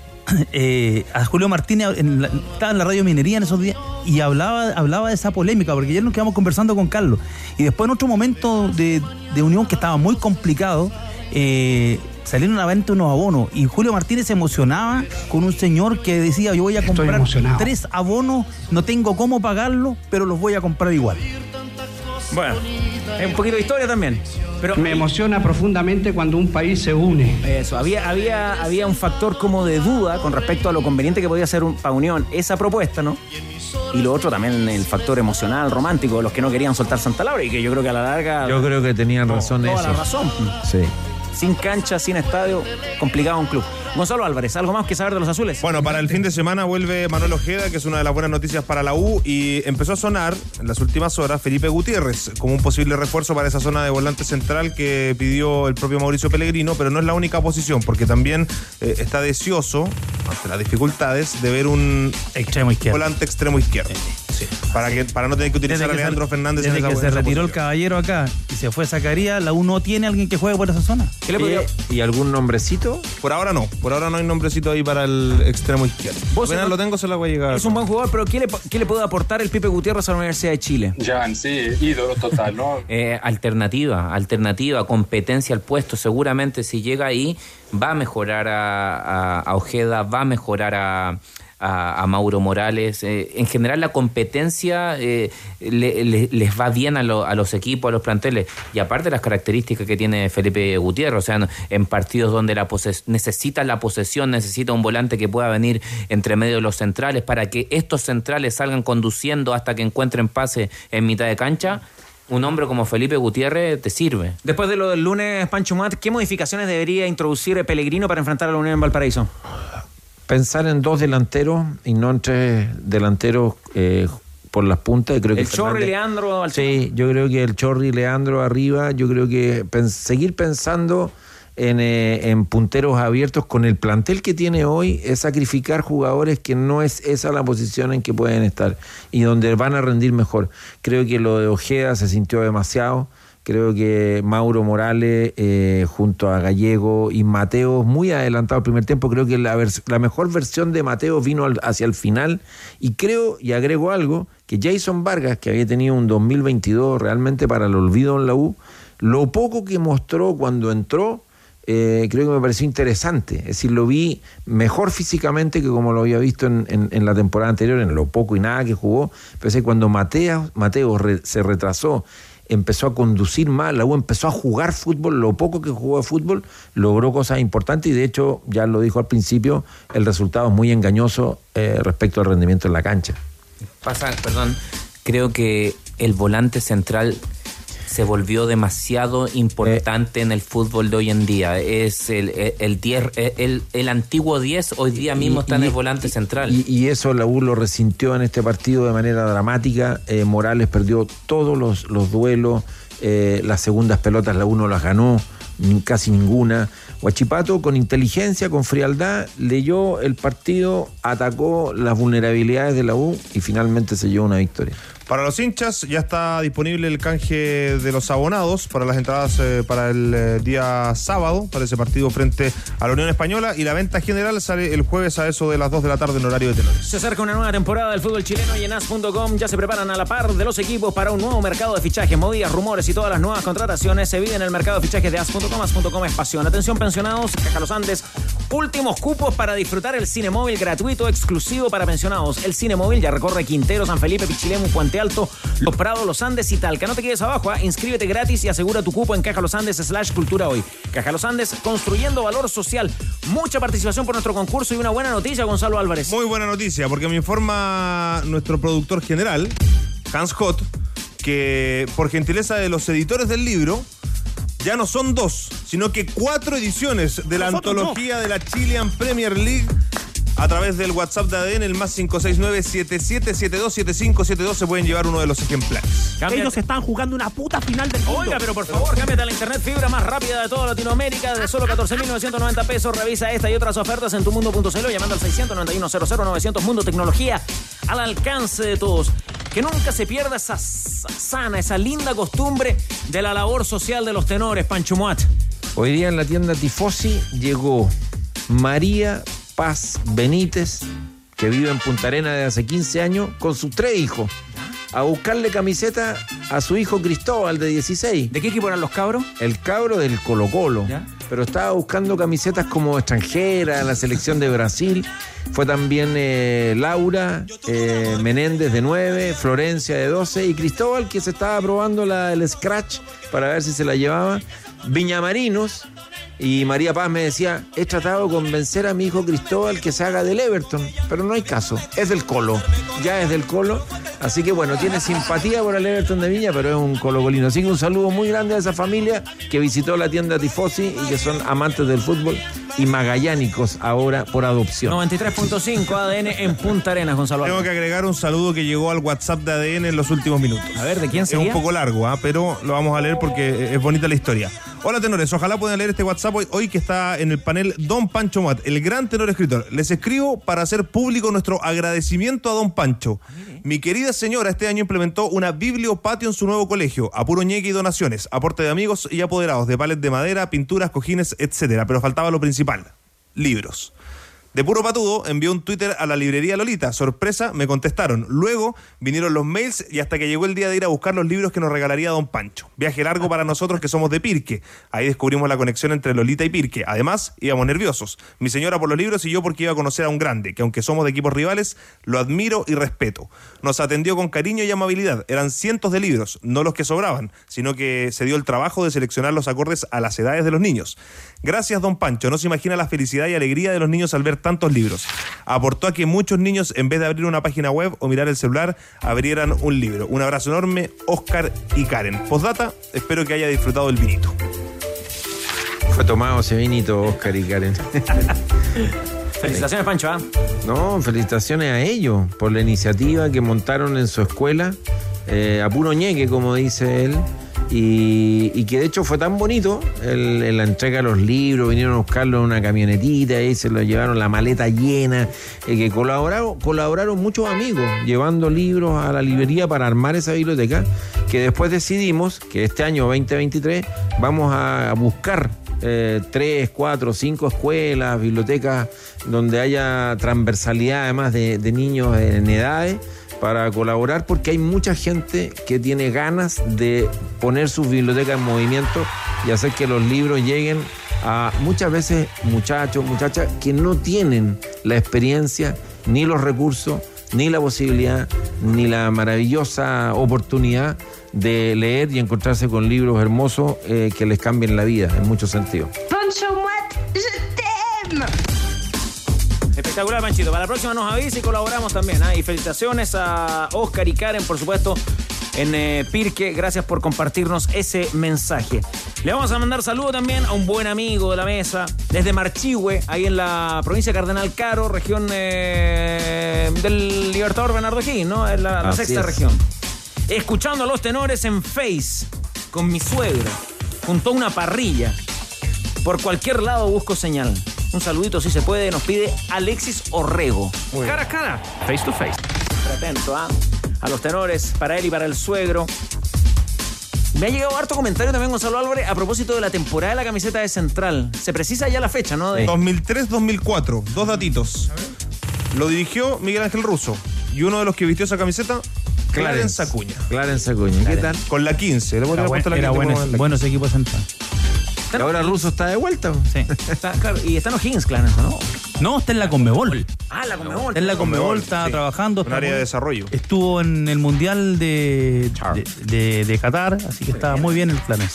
eh, a Julio Martínez, en la- estaba en la radio Minería en esos días, y hablaba, hablaba de esa polémica, porque ayer nos quedamos conversando con Carlos. Y después en otro momento de, de unión que estaba muy complicado, eh, salieron a la venta unos abonos. Y Julio Martínez se emocionaba con un señor que decía, yo voy a comprar emocionado. tres abonos, no tengo cómo pagarlo, pero los voy a comprar igual. Bueno, es un poquito de historia también. Pero Me emociona profundamente cuando un país se une. Eso, había, había, había un factor como de duda con respecto a lo conveniente que podía ser un, para Unión esa propuesta, ¿no? Y lo otro también el factor emocional, romántico, de los que no querían soltar Santa Laura y que yo creo que a la larga. Yo creo que tenían razón toda eso. la razón. Sí. Sin cancha, sin estadio, complicado un club. Gonzalo Álvarez, ¿algo más que saber de los azules? Bueno, para el fin de semana vuelve Manuel Ojeda, que es una de las buenas noticias para la U, y empezó a sonar en las últimas horas Felipe Gutiérrez como un posible refuerzo para esa zona de volante central que pidió el propio Mauricio Pellegrino, pero no es la única posición, porque también eh, está deseoso, ante las dificultades, de ver un extremo izquierdo. volante extremo izquierdo. Para, que, para no tener que utilizar a Desde Leandro se- Fernández desde en esa que se en retiró el caballero acá y se fue Zacarías, la U no tiene alguien que juegue por esa zona. ¿Qué le podría- ¿Y algún nombrecito? Por ahora no. Por ahora no hay nombrecito ahí para el extremo izquierdo. Vos, Apenas lo tengo, se la voy a llegar. Es un buen jugador, pero ¿qué le, qué le puede aportar el Pipe Gutiérrez a la Universidad de Chile? Jan, sí, ídolo total, ¿no? Eh, alternativa, alternativa, competencia al puesto. Seguramente si llega ahí va a mejorar a, a- a Ojeda, va a mejorar a, a- a Mauro Morales. Eh, en general la competencia eh, le- le- les va bien a, lo- a los equipos, a los planteles. Y aparte las características que tiene Felipe Gutiérrez, o sea, en- en partidos donde la poses- necesita la posesión, necesita un volante que pueda venir entre medio de los centrales para que estos centrales salgan conduciendo hasta que encuentren pase en mitad de cancha un hombre como Felipe Gutiérrez te sirve. Después de lo del lunes, Pancho Mat, ¿qué modificaciones debería introducir Pellegrino para enfrentar a la Unión en Valparaíso? Pensar en dos delanteros y no en tres delanteros eh, por las puntas. Creo que El Chorri, Leandro, al Sí, yo creo que el Chorri Leandro arriba, yo creo que seguir pensando en, eh, en punteros abiertos con el plantel que tiene hoy es sacrificar jugadores que no es esa la posición en que pueden estar y donde van a rendir mejor. Creo que lo de Ojeda se sintió demasiado. Creo que Mauro Morales eh, junto a Gallego y Mateo, muy adelantado el primer tiempo, creo que la, mejor versión de Mateo vino hacia el final y creo, y agrego algo, que Jason Vargas, que había tenido un 2022 realmente para el olvido en la U, lo poco que mostró cuando entró, eh, creo que me pareció interesante. Es decir, lo vi mejor físicamente que como lo había visto en, la temporada anterior, en lo poco y nada que jugó. Que cuando Mateo, se retrasó, empezó a conducir mal, la U empezó a jugar fútbol, lo poco que jugó de fútbol, logró cosas importantes y de hecho, ya lo dijo al principio, el resultado es muy engañoso eh, respecto al rendimiento en la cancha. Pasa, perdón, creo que el volante central se volvió demasiado importante en el fútbol de hoy en día. Es el, el, el 10, el, el antiguo 10 hoy día mismo está en el volante central. Y, y eso la U lo resintió en este partido de manera dramática. Eh, Morales perdió todos los, los duelos, eh, las segundas pelotas la U no las ganó, casi ninguna. Huachipato con inteligencia, con frialdad, leyó el partido, atacó las vulnerabilidades de la U y finalmente se llevó una victoria. Para los hinchas ya está disponible el canje de los abonados para las entradas eh, para el eh, día sábado, para ese partido frente a la Unión Española y la venta general sale el jueves a eso de las 2 de la tarde en horario de tenores. Se acerca una nueva temporada del fútbol chileno y en as.com ya se preparan a la par de los equipos para un nuevo mercado de fichajes, movidas, rumores y todas las nuevas contrataciones se viven en el mercado de fichajes de as.com. As.com. Atención pensionados, Caja Los Andes, últimos cupos para disfrutar el cine móvil gratuito exclusivo para pensionados. El cine móvil ya recorre Quintero, San Felipe, Pichilemu, Puente Alto, Los Prados, Los Andes y Talca. No te quedes abajo, ¿ah? inscríbete gratis y asegura tu cupo en Caja Los Andes slash cultura hoy. Caja Los Andes construyendo valor social. Mucha participación por nuestro concurso y una buena noticia, Gonzalo Álvarez. Muy buena noticia, porque me informa nuestro productor general, Hans Hot, que por gentileza de los editores del libro, ya no son dos, sino que cuatro ediciones de la Nosotros no. antología de la Chilean Premier League. A través del WhatsApp de ADN, el más 569-7772-7572, se pueden llevar uno de los ejemplares. Ellos están jugando una puta final del mundo. Oiga, pero por favor, cámbiate a la internet fibra más rápida de toda Latinoamérica de solo 14.990 pesos. Revisa esta y otras ofertas en tumundo.cl llamando al 691 900 Mundo Tecnología al alcance de todos. Que nunca se pierda esa sana, esa linda costumbre de la labor social de los tenores, Pancho Muat. Hoy día en la tienda Tifosi llegó María Paz Benítez, que vive en Punta Arena desde hace 15 años, con sus tres hijos, a buscarle camiseta a su hijo Cristóbal de 16. ¿De qué equipo eran los cabros? El cabro del Colo Colo. Pero estaba buscando camisetas como extranjera, la selección de Brasil. Fue también eh, Laura eh, Menéndez de 9, Florencia de 12 y Cristóbal que se estaba probando la- el scratch para ver si se la llevaba. Viñamarinos. Y María Paz me decía, he tratado de convencer a mi hijo Cristóbal que se haga del Everton, pero no hay caso, es del Colo, ya es del Colo, así que bueno, tiene simpatía por el Everton de Viña, pero es un colocolino. Así que un saludo muy grande a esa familia que visitó la tienda Tifosi y que son amantes del fútbol y magallánicos ahora por adopción. 93.5 ADN en Punta Arenas, Gonzalo. Tengo que agregar un saludo que llegó al WhatsApp de ADN en los últimos minutos. A ver, ¿de quién Es sería? un poco largo, ¿ah? pero lo vamos a leer porque es bonita la historia. Hola tenores, ojalá puedan leer este WhatsApp hoy, hoy que está en el panel Don Pancho Mat, el gran tenor escritor. Les escribo para hacer público nuestro agradecimiento a Don Pancho. Mi querida señora este año implementó una bibliopatio en su nuevo colegio, a puro y donaciones, aporte de amigos y apoderados de palet de madera, pinturas, cojines, etcétera. Pero faltaba lo principal, libros. De puro patudo, envió un Twitter a la librería Lolita. Sorpresa, me contestaron. Luego vinieron los mails y hasta que llegó el día de ir a buscar los libros que nos regalaría Don Pancho. Viaje largo para nosotros que somos de Pirque. Ahí descubrimos la conexión entre Lolita y Pirque. Además, íbamos nerviosos. Mi señora por los libros y yo porque iba a conocer a un grande, que aunque somos de equipos rivales, lo admiro y respeto. Nos atendió con cariño y amabilidad. Eran cientos de libros, no los que sobraban, sino que se dio el trabajo de seleccionar los acordes a las edades de los niños. Gracias, don Pancho. No se imagina la felicidad y alegría de los niños al ver tantos libros. Aportó a que muchos niños, en vez de abrir una página web o mirar el celular, abrieran un libro. Un abrazo enorme, Oscar y Karen. Postdata, espero que haya disfrutado el vinito. Fue tomado ese vinito, Oscar y Karen. Felicitaciones, Pancho. ¿ah? No, felicitaciones a ellos por la iniciativa que montaron en su escuela, eh, a puro ñeque, como dice él, y, que de hecho fue tan bonito el, la entrega de los libros, vinieron a buscarlo en una camionetita y se lo llevaron la maleta llena, eh, que colaboraron, colaboraron muchos amigos llevando libros a la librería para armar esa biblioteca, que después decidimos que este año 2023 vamos a buscar eh, tres, cuatro, cinco escuelas, bibliotecas donde haya transversalidad además de, de niños en edades para colaborar porque hay mucha gente que tiene ganas de poner sus bibliotecas en movimiento y hacer que los libros lleguen a muchas veces muchachos, muchachas que no tienen la experiencia ni los recursos ni la posibilidad ni la maravillosa oportunidad de leer y encontrarse con libros hermosos eh, que les cambien la vida en muchos sentidos. Espectacular, Panchito. Para la próxima nos avisa y colaboramos también. ¿ah? Y felicitaciones a Oscar y Karen, por supuesto, en eh, Pirque. Gracias por compartirnos ese mensaje. Le vamos a mandar saludo también a un buen amigo de la mesa, desde Marchihue, ahí en la provincia de Cardenal Caro, región eh, del Libertador Bernardo Higgins, ¿no? Es la, sexta es. región. Escuchando a los tenores en Face con mi suegro, junto a una parrilla. Por cualquier lado busco señal. Un saludito si se puede, nos pide Alexis Orrego. Cara a cara, face to face. Atento ¿ah? a los tenores, para él y para el suegro. Me ha llegado harto comentario también, Gonzalo Álvarez, a propósito de la temporada de la camiseta de Central. Se precisa ya la fecha, ¿no? De... 2003-2004, dos datitos. Lo dirigió Miguel Ángel Russo y uno de los que vistió esa camiseta, Clarence Acuña. Clarence Acuña, ¿qué tal? Con la 15. Le haber buen- puesto la era 15, bueno, como en la bueno ese equipo central. Y ahora Russo está de vuelta. Sí. Está- claro, y están los Higgins, claro, ¿no? No, está en la Conmebol. Ah, la Conmebol. Está en la Conmebol, está sí. trabajando. Un está área muy- de desarrollo. Estuvo en el Mundial de, de, de- de Qatar, así que está muy bien el Flanes.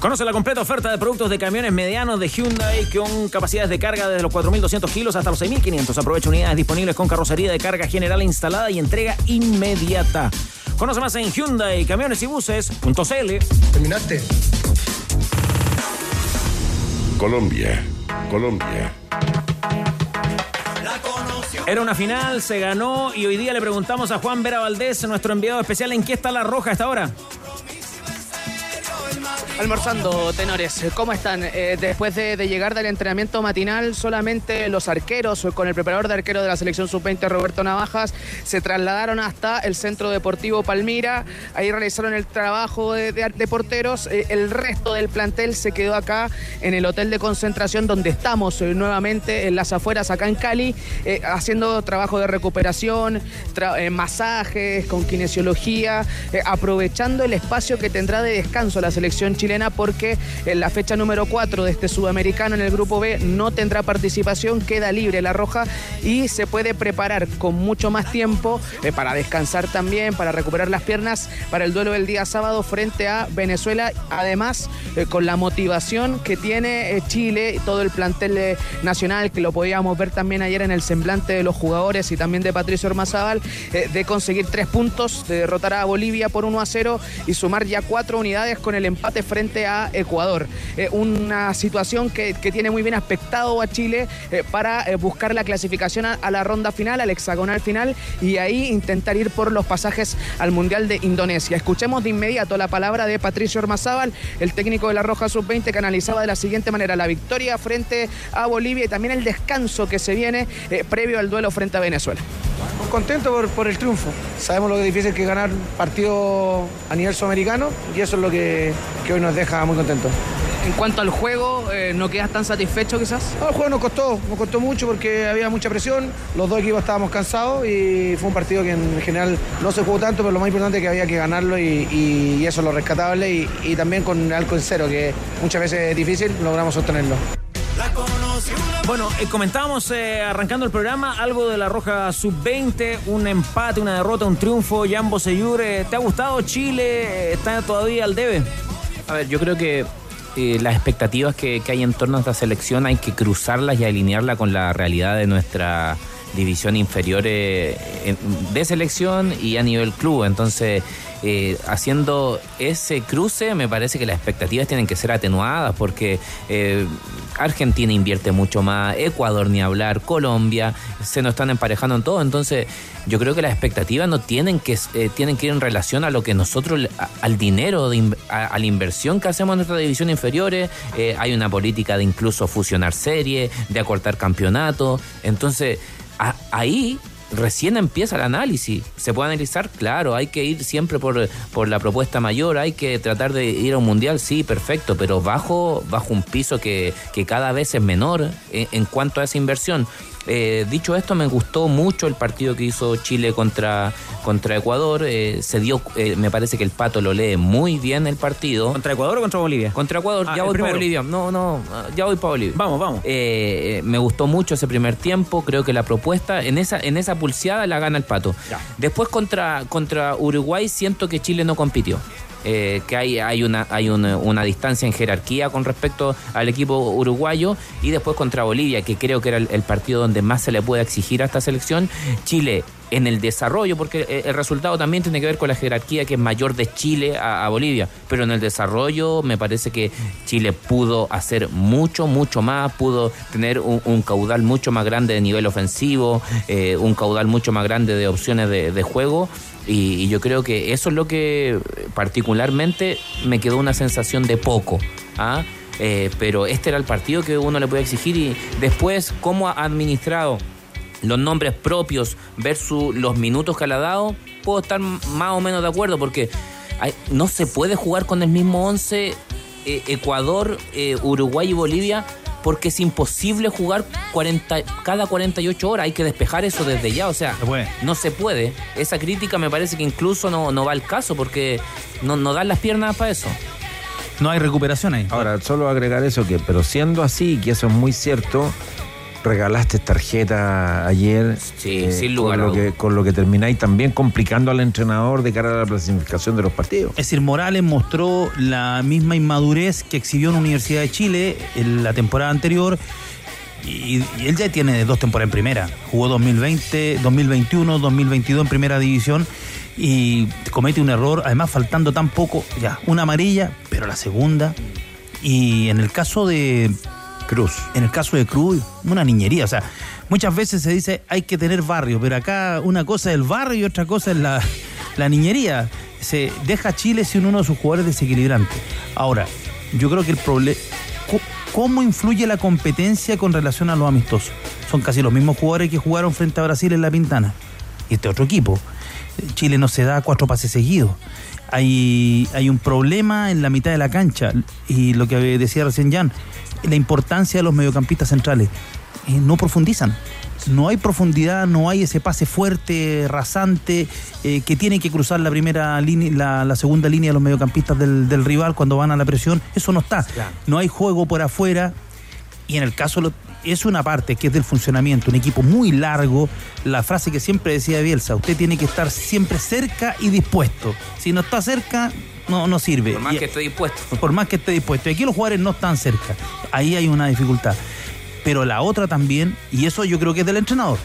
Conoce la completa oferta de productos de camiones medianos de Hyundai con capacidades de carga desde los 4.200 kilos hasta los 6.500. Aprovecha unidades disponibles con carrocería de carga general instalada y entrega inmediata. Conoce más en Hyundai, camiones y buses.cl. ¿Terminaste? Colombia, Colombia. Era una final, se ganó y hoy día le preguntamos a Juan Vera Valdés, nuestro enviado especial, ¿en qué está la roja a esta hora? Almorzando, tenores, ¿cómo están? Eh, después de, llegar del entrenamiento matinal, solamente los arqueros, con el preparador de arquero de la selección sub-20, Roberto Navajas, se trasladaron hasta el Centro Deportivo Palmira. Ahí realizaron el trabajo de, porteros. Eh, el resto del plantel se quedó acá en el hotel de concentración, donde estamos eh, nuevamente en las afueras, acá en Cali, haciendo trabajo de recuperación, masajes, con kinesiología, aprovechando el espacio que tendrá de descanso la selección chilena porque en la fecha número 4 de este sudamericano en el grupo B no tendrá participación, queda libre la roja y se puede preparar con mucho más tiempo eh, para descansar también, para recuperar las piernas para el duelo del día sábado frente a Venezuela, además eh, con la motivación que tiene eh, Chile y todo el plantel nacional que lo podíamos ver también ayer en el semblante de los jugadores y también de Patricio Ormazábal de conseguir tres puntos, de derrotar a Bolivia por 1 a 0 y sumar ya cuatro unidades con el empate frente frente a Ecuador. Eh, una situación que, tiene muy bien aspectado a Chile eh, para eh, buscar la clasificación a, la ronda final, al hexagonal final, y ahí intentar ir por los pasajes al Mundial de Indonesia. Escuchemos de inmediato la palabra de Patricio Ormazábal, el técnico de la Roja Sub-20, que analizaba de la siguiente manera la victoria frente a Bolivia y también el descanso que se viene eh, previo al duelo frente a Venezuela. Contento por, por el triunfo. Sabemos lo que es difícil que ganar partido a nivel sudamericano y eso es lo que, que hoy nos deja muy contentos. En cuanto al juego, eh, ¿no quedas tan satisfecho quizás? No, el juego nos costó, nos costó mucho porque había mucha presión, los dos equipos estábamos cansados y fue un partido que en general no se jugó tanto, pero lo más importante es que había que ganarlo y, y- y eso es lo rescatable y, y también con algo en cero, que muchas veces es difícil, logramos sostenerlo. Bueno, eh, comentábamos eh, arrancando el programa algo de la Roja Sub-20, un empate, una derrota, un triunfo. Jambo Seyur, eh, ¿te ha gustado Chile? ¿Está todavía al debe? A ver, yo creo que eh, las expectativas que, que hay en torno a esta selección hay que cruzarlas y alinearla con la realidad de nuestra división inferior eh, de selección y a nivel club. Entonces, eh, haciendo ese cruce, me parece que las expectativas tienen que ser atenuadas porque eh, Argentina invierte mucho más, Ecuador ni hablar, Colombia, se nos están emparejando en todo. Entonces, yo creo que las expectativas no tienen que, eh, tienen que ir en relación a lo que nosotros, al dinero, de a, la inversión que hacemos en nuestra división inferiores. Eh, hay una política de incluso fusionar series, de acortar campeonatos. Entonces, ahí recién empieza el análisis. ¿Se puede analizar? Claro, hay que ir siempre por, por la propuesta mayor, hay que tratar de ir a un mundial, sí, perfecto, pero bajo, bajo un piso que, que cada vez es menor en, en cuanto a esa inversión. Eh, dicho esto, me gustó mucho el partido que hizo Chile contra, contra Ecuador. Eh, se dio, eh, me parece que el Pato lo lee muy bien el partido. ¿Contra Ecuador o contra Bolivia? Contra Ecuador, Ah, ya voy para primero. Bolivia. No, no, ya voy para Bolivia. Vamos, vamos. Eh, me gustó mucho ese primer tiempo. Creo que la propuesta, en esa, en esa pulseada la gana el Pato. Después contra, contra Uruguay siento que Chile no compitió. Eh, que hay, hay, una, hay una, una distancia en jerarquía con respecto al equipo uruguayo y después contra Bolivia, que creo que era el, partido donde más se le puede exigir a esta selección. Chile en el desarrollo, porque eh, el resultado también tiene que ver con la jerarquía que es mayor de Chile a, Bolivia, pero en el desarrollo me parece que Chile pudo hacer mucho, mucho más, pudo tener un, caudal mucho más grande de nivel ofensivo, eh, un caudal mucho más grande de opciones de juego. Y, y yo creo que eso es lo que particularmente me quedó una sensación de poco. ¿ah? Eh, pero este era el partido que uno le puede exigir y después cómo ha administrado los nombres propios versus los minutos que le ha dado, puedo estar más o menos de acuerdo porque hay- no se puede jugar con el mismo 11 eh, Ecuador, eh, Uruguay y Bolivia porque es imposible jugar 40, cada 48 horas, hay que despejar eso desde ya, o sea, no se puede. Esa crítica me parece que incluso no, no va al caso porque no, no dan las piernas para eso. No hay recuperación ahí. Ahora, solo agregar eso, que pero siendo así, que eso es muy cierto, regalaste tarjeta ayer. eh, sin lugar con a lo, que, dudas. con lo que termináis también complicando al entrenador de cara a la clasificación de los partidos. Es decir, Morales mostró la misma inmadurez que exhibió en la Universidad de Chile en la temporada anterior. Y, y él ya tiene dos temporadas en primera. Jugó 2020, 2021, 2022 en primera división. Y comete un error, además faltando tan poco, ya, una amarilla, pero la segunda. Y en el caso de Cruz, en el caso de Cruz, una niñería. O sea, muchas veces se dice hay que tener barrio, pero acá una cosa es el barrio y otra cosa es la, la niñería. Se deja Chile sin uno de sus jugadores desequilibrantes. Ahora, yo creo que el problema. ¿Cómo influye la competencia con relación a los amistosos? Son casi los mismos jugadores que jugaron frente a Brasil en la Pintana. Y este otro equipo. Chile no se da cuatro pases seguidos. Hay, hay un problema en la mitad de la cancha. Y lo que decía recién Jan, la importancia de los mediocampistas centrales. Eh, no profundizan. No hay profundidad, no hay ese pase fuerte, rasante, eh, que tiene que cruzar la primera línea, la, la segunda línea de los mediocampistas del, del rival cuando van a la presión. Eso no está. No hay juego por afuera. Y en el caso, lo- es una parte que es del funcionamiento, un equipo muy largo. La frase que siempre decía Bielsa, usted tiene que estar siempre cerca y dispuesto. Si no está cerca, no, no sirve. Por más Y- que esté dispuesto. por más que esté dispuesto. Y aquí los jugadores no están cerca. Ahí hay una dificultad. Pero la otra también, y eso yo creo que es del entrenador.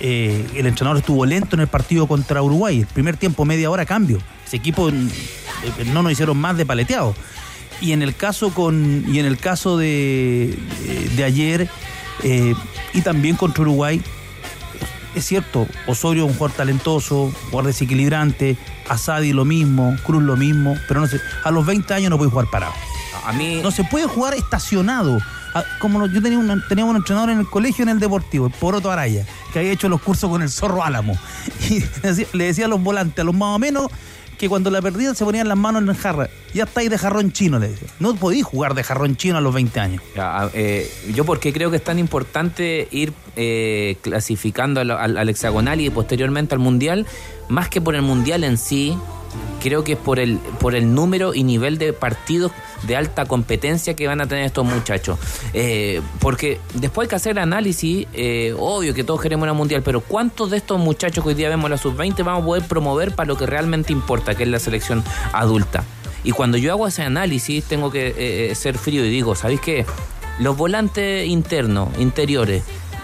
Eh, el entrenador estuvo lento en el partido contra Uruguay. El primer tiempo, media hora, cambio. Ese equipo mm, eh, no nos hicieron más de paleteado. Y en el caso con y en el caso de, de ayer eh, y también contra Uruguay, es cierto, Osorio un jugador talentoso, jugador desequilibrante, Asadi lo mismo, Cruz lo mismo, pero no sé, a los 20 años no puede jugar parado. A mí No se puede jugar estacionado. Ah, Como yo tenía un, tenía un entrenador en el colegio en el Deportivo, el Poroto Araya, que había hecho los cursos con el Zorro Álamo. Y le decía, le decía a los volantes, a los más o menos, que cuando la perdían se ponían las manos en la jarra. Ya estáis de jarrón chino, le decía. No podéis jugar de jarrón chino a los 20 años. Ya, a- eh, yo porque creo que es tan importante ir eh, clasificando al, al- al hexagonal y posteriormente al mundial, más que por el mundial en sí, creo que es por el, por el número y nivel de partidos de alta competencia que van a tener estos muchachos. Eh, porque después hay que hacer análisis, eh, obvio que todos queremos una mundial, pero ¿cuántos de estos muchachos que hoy día vemos en la sub-20 vamos a poder promover para lo que realmente importa, que es la selección adulta? Y cuando yo hago ese análisis, tengo que eh, eh, ser frío y digo, ¿sabéis qué? Los volantes internos, interiores,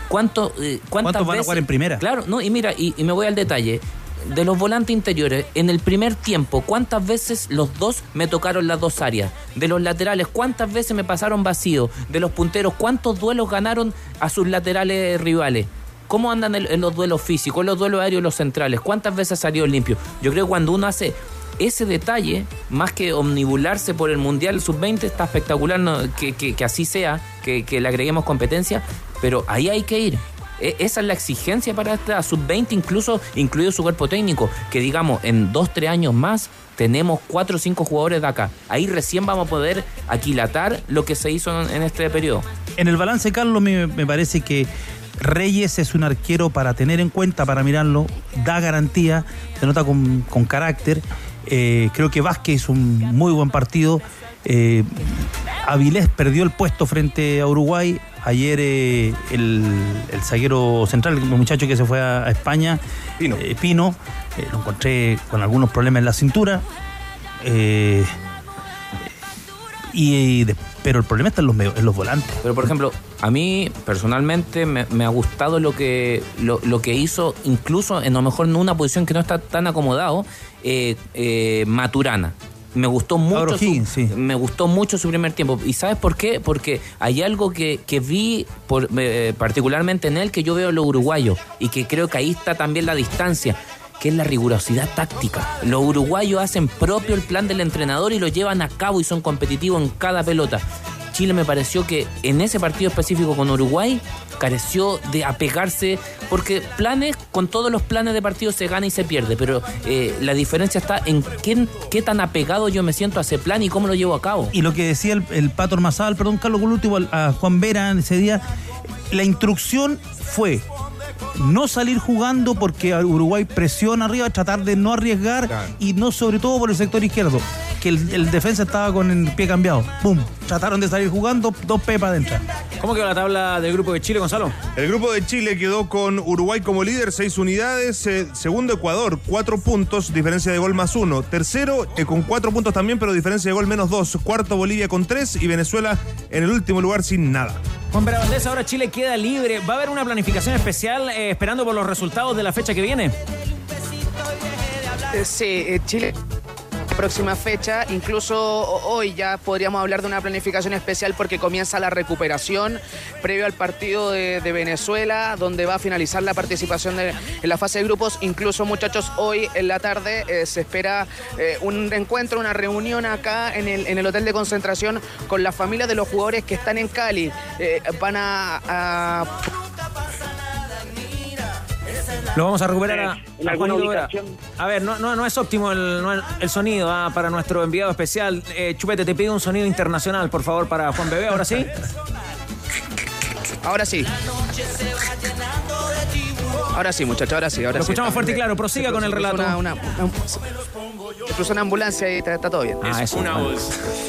¿cuánto, eh, ¿cuántas ¿Cuántos van a jugar en primera? Claro, no, y mira, y, y me voy al detalle. De los volantes interiores, en el primer tiempo, ¿cuántas veces los dos me tocaron las dos áreas? De los laterales, ¿cuántas veces me pasaron vacío? De los punteros, ¿cuántos duelos ganaron a sus laterales rivales? ¿Cómo andan en, los duelos físicos, en los duelos aéreos, los centrales? ¿Cuántas veces salió limpio? Yo creo que cuando uno hace ese detalle, más que omnibularse por el Mundial Sub-20, está espectacular que, que- que así sea, que, que le agreguemos competencia, pero ahí hay que ir. E- Esa es la exigencia para esta sub-20, incluso incluido su cuerpo técnico, que digamos en dos, tres años más tenemos cuatro o cinco jugadores de acá. Ahí recién vamos a poder aquilatar lo que se hizo en, este periodo. En el balance, Carlos, me, me parece que Reyes es un arquero para tener en cuenta, para mirarlo, da garantía, se nota con, con carácter. Eh, creo que Vázquez hizo un muy buen partido. Eh, Avilés perdió el puesto frente a Uruguay. Ayer eh, el, el zaguero central, el muchacho que se fue a, a España, Pino, Pino eh, lo encontré con algunos problemas en la cintura. Eh, y, de- pero el problema está en los, en los volantes. Pero por ejemplo, a mí personalmente me, me ha gustado lo que, lo, lo que hizo, incluso en a lo mejor en una posición que no está tan acomodado, eh, eh, Maturana. Me gustó mucho, su, sí. me gustó mucho su primer tiempo. ¿Y sabes por qué? Porque hay algo que, que vi por, eh, particularmente en él que yo veo en lo uruguayo y que creo que ahí está también la distancia que es la rigurosidad táctica. Los uruguayos hacen propio el plan del entrenador y lo llevan a cabo y son competitivos en cada pelota. Chile me pareció que en ese partido específico con Uruguay careció de apegarse, porque planes, con todos los planes de partido se gana y se pierde, pero eh, la diferencia está en qué, qué tan apegado yo me siento a ese plan y cómo lo llevo a cabo. Y lo que decía el, el Pato Ormazábal, perdón, Carlos, al- a Juan Vera en ese día, la instrucción fue no salir jugando porque Uruguay presiona arriba, tratar de no arriesgar y no sobre todo por el sector izquierdo, que el, el defensa estaba con el pie cambiado. ¡Pum! Trataron de salir jugando, dos pepas adentro. ¿Cómo quedó la tabla del grupo de Chile, Gonzalo? El grupo de Chile quedó con Uruguay como líder, seis unidades. eh, segundo Ecuador, cuatro puntos, diferencia de gol más uno. Tercero, eh, con cuatro puntos también, pero diferencia de gol menos dos. Cuarto Bolivia con tres y Venezuela en el último lugar sin nada. Juan Vera Valdés, ahora Chile queda libre. ¿Va a haber una planificación especial eh, esperando por los resultados de la fecha que viene? Sí, Chile próxima fecha, incluso ho- hoy ya podríamos hablar de una planificación especial porque comienza la recuperación previo al partido de, Venezuela, donde va a finalizar la participación de- en la fase de grupos. Incluso muchachos, hoy en la tarde eh, se espera eh, un encuentro, una reunión acá en el, en el hotel de concentración con las familias de los jugadores que están en Cali. Eh, van a Lo vamos a recuperar a, ¿En a alguna ubicación? A ver, no, no, no es óptimo el, no el sonido ah, para nuestro enviado especial. Eh, Chupete, te pido un sonido internacional, por favor, para Juan Bebé. Ahora sí. Ahora sí. Ahora sí, muchachos, ahora sí. Ahora Lo sí. escuchamos fuerte y claro. Prosiga con el relato. Una, una- una- una ambulancia y está, está todo bien. Ah, eso.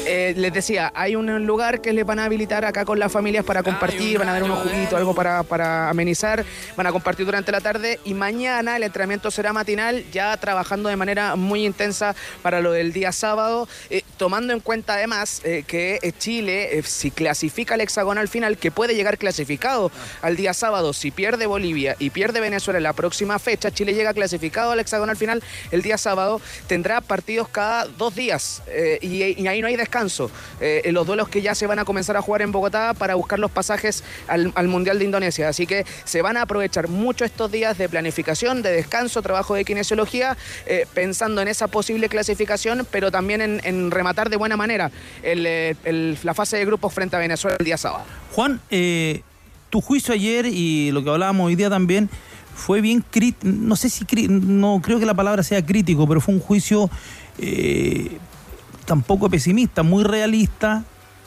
Eh, les decía, hay un lugar que les van a habilitar acá con las familias para compartir, van a dar unos juguitos, algo para, para amenizar, van a compartir durante la tarde y mañana el entrenamiento será matinal, ya trabajando de manera muy intensa para lo del día sábado, eh, tomando en cuenta además eh, que Chile, eh, si clasifica al hexagonal final, que puede llegar clasificado al día sábado, si pierde Bolivia y pierde Venezuela, Venezuela en la próxima fecha, Chile llega clasificado al hexagonal final el día sábado, tendrá partidos cada dos días eh, y, ahí no hay descanso. Eh, los duelos que ya se van a comenzar a jugar en Bogotá para buscar los pasajes al, al Mundial de Indonesia. Así que se van a aprovechar mucho estos días de planificación, de descanso, trabajo de kinesiología, eh, pensando en esa posible clasificación, pero también en, rematar de buena manera la fase de grupos frente a Venezuela el día sábado. Juan, tu juicio ayer y lo que hablábamos hoy día también fue bien crítico, no sé si, no creo que la palabra sea crítico, pero fue un juicio eh, tampoco pesimista, muy realista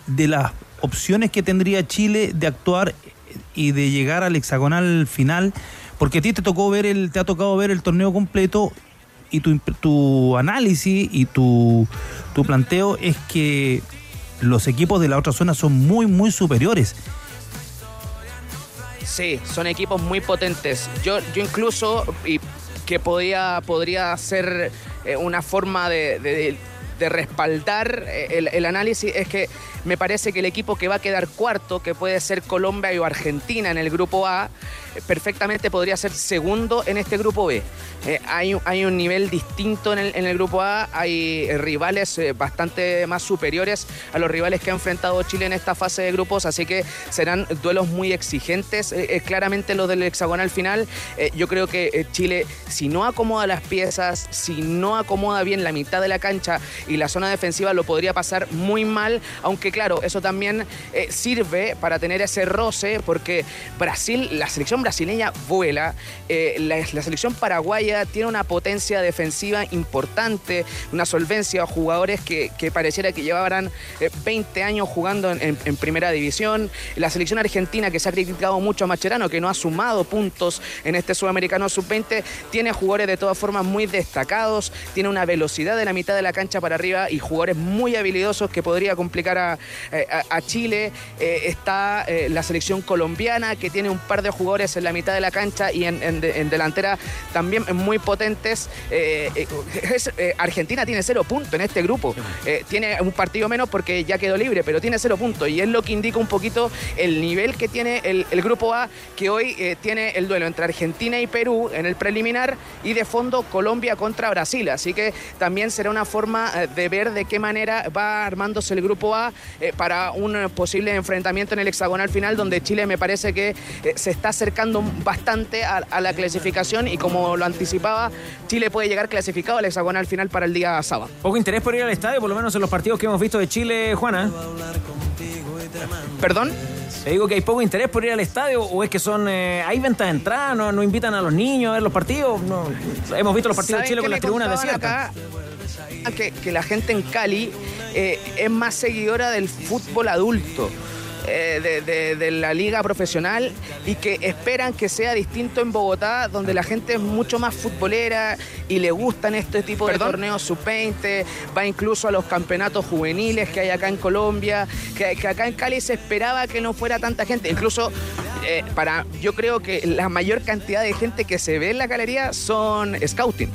de las opciones que tendría Chile de actuar y de llegar al hexagonal final, porque a ti te tocó ver el, te ha tocado ver el torneo completo y tu, tu análisis y tu, tu planteo es que los equipos de la otra zona son muy, muy superiores. Sí, son equipos muy potentes. Yo, yo incluso, y que podía, podría ser eh, una forma de, de- respaldar eh, el, el análisis, es que me parece que el equipo que va a quedar cuarto, que puede ser Colombia o Argentina en el grupo A, eh, perfectamente podría ser segundo en este grupo B. Eh, hay, un- hay un nivel distinto en el, en el grupo A, hay eh, rivales bastante más superiores a los rivales que ha enfrentado Chile en esta fase de grupos, así que serán duelos muy exigentes. Claramente los del hexagonal final, yo creo que Chile, si no acomoda las piezas, si no acomoda bien la mitad de la cancha y la zona defensiva, lo podría pasar muy mal, aunque claro, eso también eh, sirve para tener ese roce, porque Brasil, la selección brasileña vuela, eh, la, selección paraguaya tiene una potencia defensiva importante, una solvencia, jugadores que, pareciera que llevaran eh, 20 años jugando en, en- en primera división, la selección argentina que se ha criticado mucho a Macherano, que no ha sumado puntos en este sudamericano sub-20, tiene jugadores de todas formas muy destacados, tiene una velocidad de la mitad de la cancha para arriba y jugadores muy habilidosos que podría complicar a, eh, a- a Chile. Eh, está eh, la selección colombiana que tiene un par de jugadores en la mitad de la cancha y en, en de- en delantera también muy potentes. Es- Argentina tiene cero puntos en este grupo. Tiene un partido menos porque ya quedó libre, pero tiene cero puntos y es lo que indica un poquito el nivel que tiene el, el grupo A, que hoy tiene el duelo entre Argentina y Perú en el preliminar y de fondo Colombia contra Brasil. Así que también será una forma de ver de qué manera va armándose el grupo A eh, para un posible enfrentamiento en el hexagonal final, donde Chile me parece que eh, se está acercando bastante a, a la clasificación y como lo anticipaba, Chile puede llegar clasificado al hexagonal final para el día sábado. Poco interés por ir al estadio, por lo menos en los partidos que hemos visto de Chile, Juana. ¿Perdón? Te digo que hay poco interés por ir al estadio o es que son eh, hay ventas de entrada, no, no invitan a los niños a ver los partidos. No, hemos visto los partidos de ¿Saben Chile con las tribunas desiertas. acá? Que, que la gente en Cali eh, es más seguidora del fútbol adulto. Eh, de, de- de la liga profesional y que esperan que sea distinto en Bogotá, donde la gente es mucho más futbolera y le gustan este tipo de torneos sub-20, va incluso a los campeonatos juveniles que hay acá en Colombia, que, que acá en Cali se esperaba que no fuera tanta gente, incluso eh, para, yo creo que la mayor cantidad de gente que se ve en la galería son scouting.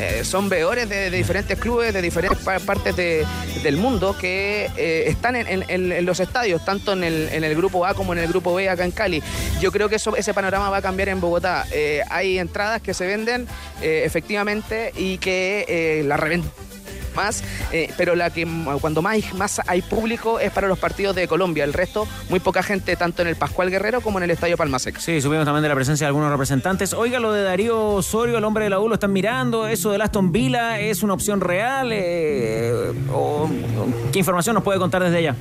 Eh, son veedores de, diferentes clubes, de diferentes pa- partes de- del mundo que eh, están en, los estadios, tanto en el, en el grupo A como en el grupo B acá en Cali. Yo creo que eso, ese panorama va a cambiar en Bogotá. Eh, hay entradas que se venden efectivamente y que la revenden más, eh, pero la que cuando más, más hay público es para los partidos de Colombia. El resto, muy poca gente, tanto en el Pascual Guerrero como en el Estadio Palmasec. Sí, supimos también de la presencia de algunos representantes. Oiga, lo de Darío Osorio, el hombre de la U, lo están mirando. ¿Eso del Aston Villa es una opción real? Eh, o- ¿Qué información nos puede contar desde allá?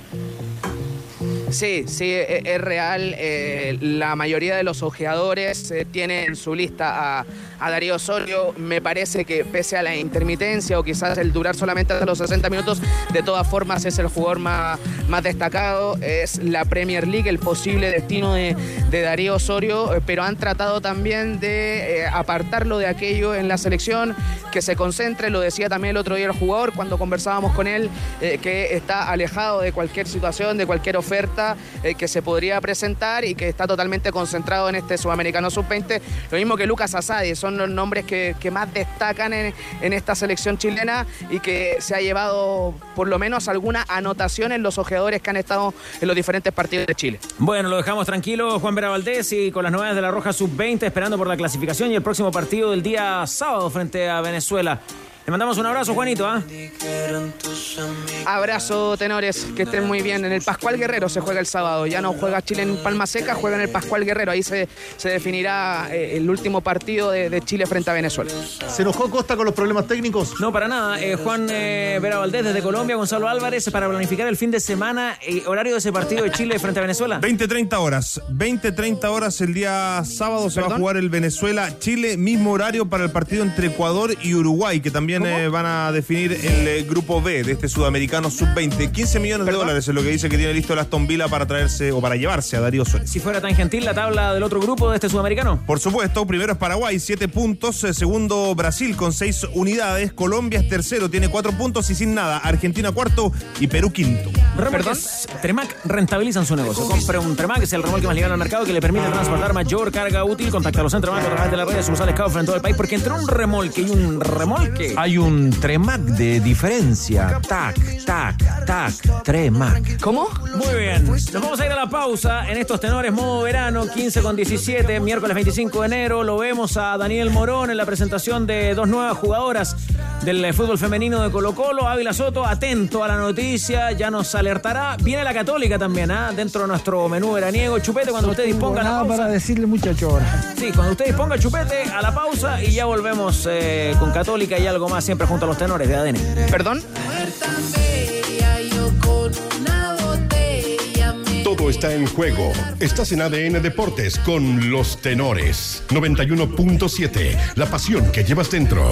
Sí, sí, e- es real. Eh, la mayoría de los ojeadores eh, tienen en su lista a, a Darío Osorio. Me parece que pese a la intermitencia o quizás el durar solamente hasta los 60 minutos, de todas formas es el jugador más, destacado. Es la Premier League, el posible destino de, Darío Osorio, eh, pero han tratado también de eh, apartarlo de aquello en la selección, que se concentre, lo decía también el otro día el jugador cuando conversábamos con él, eh, que está alejado de cualquier situación, de cualquier oferta que se podría presentar y que está totalmente concentrado en este sudamericano sub-20. Lo mismo que Lucas Asadi, son los nombres que, que más destacan en, en esta selección chilena y que se ha llevado por lo menos alguna anotación en los ojeadores que han estado en los diferentes partidos de Chile. Bueno, lo dejamos tranquilo, Juan Vera Valdés, y con las novedades de la Roja Sub-20, esperando por la clasificación y el próximo partido del día sábado frente a Venezuela. Le mandamos un abrazo, Juanito. ¿ah? Abrazo, tenores, que estén muy bien. En el Pascual Guerrero se juega el sábado. Ya no juega Chile en Palma Seca, juega en el Pascual Guerrero. Ahí se, se definirá eh, el último partido de, de Chile frente a Venezuela. ¿Se enojó Costa con los problemas técnicos? No, para nada. Eh, Juan eh, Vera Valdés desde Colombia, Gonzalo Álvarez, para planificar el fin de semana, eh, horario de ese partido de Chile frente a Venezuela. 20-30 horas. 20-30 horas el día sábado se va a jugar el Venezuela-Chile. Mismo horario para el partido entre Ecuador y Uruguay, que también eh, van a definir el eh, grupo B de este sudamericano sub-20. 15 millones de dólares es lo que dice que tiene listo el Aston Villa para traerse o para llevarse a Darío Suárez. Si fuera tan gentil, la tabla del otro grupo de este sudamericano. Por supuesto, primero es Paraguay, 7 puntos. eh, Segundo, Brasil con 6 unidades. Colombia es tercero, tiene 4 puntos y sin nada. Argentina cuarto y Perú quinto. Remolques Tremac rentabilizan su negocio. Compre un Tremac, es el remolque más ligado al mercado que le permite transportar mayor carga útil. Contáctalos en Tremac a través de las redes sociales en todo el país. Porque entre un remolque y un remolque. Hay un Tremac de diferencia. Tac, tac, tac, Tremac. ¿Cómo? Muy bien. Nos vamos a ir a la pausa en estos tenores modo verano, 15 con 17, miércoles 25 de enero. Lo vemos a Daniel Morón en la presentación de dos nuevas jugadoras del eh, fútbol femenino de Colo Colo. Ávila Soto, atento a la noticia, ya nos alertará. Viene la Católica también, ¿ah? dentro de nuestro menú veraniego. Chupete, cuando usted disponga la pausa. para decirle, muchacho, ahora. Sí, cuando usted disponga chupete a la pausa y ya volvemos eh, con Católica y algo más siempre junto a los tenores de ADN. ¿Perdón? Todo está en juego. Estás en ADN Deportes con los tenores. 91.7. La pasión que llevas dentro.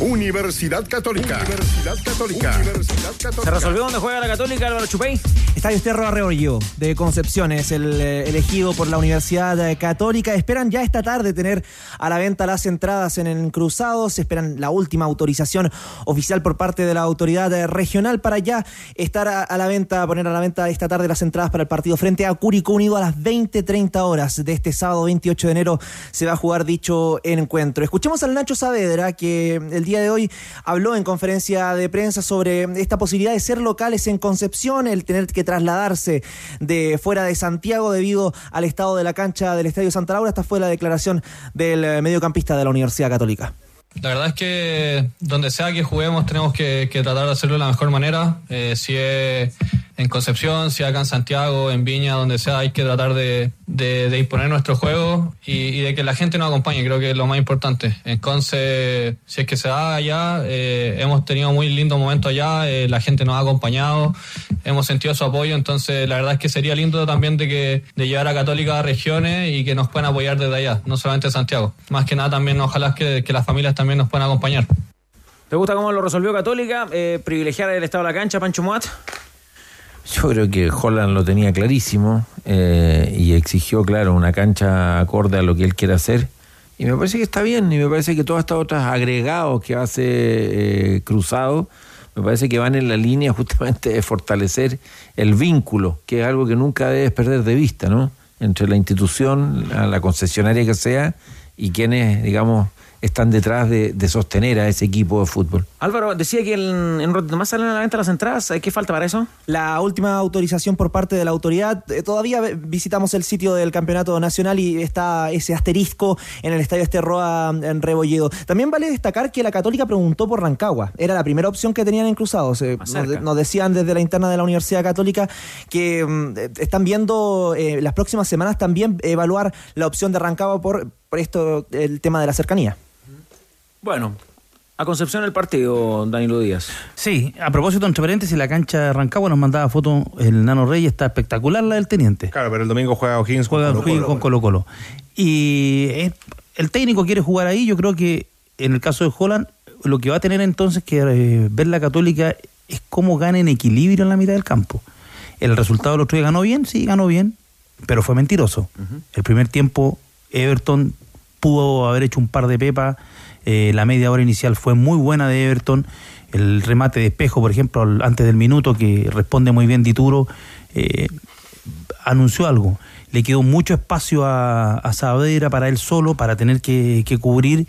Universidad Católica. Universidad Católica. Universidad Católica. ¿Se resolvió dónde juega la Católica, Álvaro Chupey? Estadio Esterro Arreollo de Concepción es el eh, elegido por la Universidad Católica. Esperan ya esta tarde tener a la venta las entradas en el Cruzado. Se esperan la última autorización oficial por parte de la autoridad eh, regional para ya estar a, a la venta, poner a la venta esta tarde las entradas para el partido frente a Curicó Unido a las 20.30 horas de este sábado 28 de enero se va a jugar dicho encuentro. Escuchemos al Nacho Saavedra que el día de hoy habló en conferencia de prensa sobre esta posibilidad de ser locales en Concepción, el tener que trasladarse de fuera de Santiago debido al estado de la cancha del Estadio Santa Laura. Esta fue la declaración del eh, mediocampista de la Universidad Católica. La verdad es que donde sea que juguemos tenemos que, tratar de hacerlo de la mejor manera. Eh, si es en Concepción, si acá en Santiago, en Viña, donde sea, hay que tratar de, de- imponer nuestro juego y, de que la gente nos acompañe, creo que es lo más importante. Entonces, si es que se da allá, eh, hemos tenido muy lindo momento allá, eh, la gente nos ha acompañado, hemos sentido su apoyo, entonces la verdad es que sería lindo también de que de llevar a Católica a regiones y que nos puedan apoyar desde allá, no solamente Santiago. Más que nada también ojalá que, que las familias también nos puedan acompañar. ¿Te gusta cómo lo resolvió Católica? Eh, privilegiar el estado de la cancha, Pancho Muat. Yo creo que Holland lo tenía clarísimo eh, y exigió, claro, una cancha acorde a lo que él quiere hacer. Y me parece que está bien, y me parece que todos estos otros agregados que hace eh, Cruzado, me parece que van en la línea justamente de fortalecer el vínculo, que es algo que nunca debes perder de vista, ¿no? Entre la institución, la, la concesionaria que sea, y quienes, digamos, están detrás de, de sostener a ese equipo de fútbol. Álvaro, decía que en, en un ratito más salen a la venta las entradas. ¿Qué falta para eso? La última autorización por parte de la autoridad. eh, Todavía visitamos el sitio del campeonato nacional y está ese asterisco en el estadio Esterroa en Rebolledo. También vale destacar que la Católica preguntó por Rancagua. Era la primera opción que tenían en Cruzados. Eh, Nos, decían desde la interna de la Universidad Católica que mm, eh, están viendo eh, las próximas semanas también evaluar la opción de Rancagua por, por esto, el tema de la cercanía. Bueno, a Concepción el partido, Danilo Díaz. Sí, a propósito, entre paréntesis, la cancha de Rancagua nos mandaba foto el Nano Rey, está espectacular la del Teniente. Claro, pero el domingo juega O'Higgins con Juega Colo-Colo. Con Colo Colo. Y eh, el técnico quiere jugar ahí, yo creo que en el caso de Holland, lo que va a tener entonces que eh, ver la Católica es cómo gana en equilibrio en la mitad del campo. El resultado del otro día ganó bien, sí, ganó bien, pero fue mentiroso. El primer tiempo, Everton pudo haber hecho un par de pepas. Eh, la media hora inicial fue muy buena de Everton. El remate de espejo, por ejemplo, antes del minuto, que responde muy bien Dituro. eh, anunció algo. Le quedó mucho espacio a, a Saavedra para él solo, para tener que, que cubrir,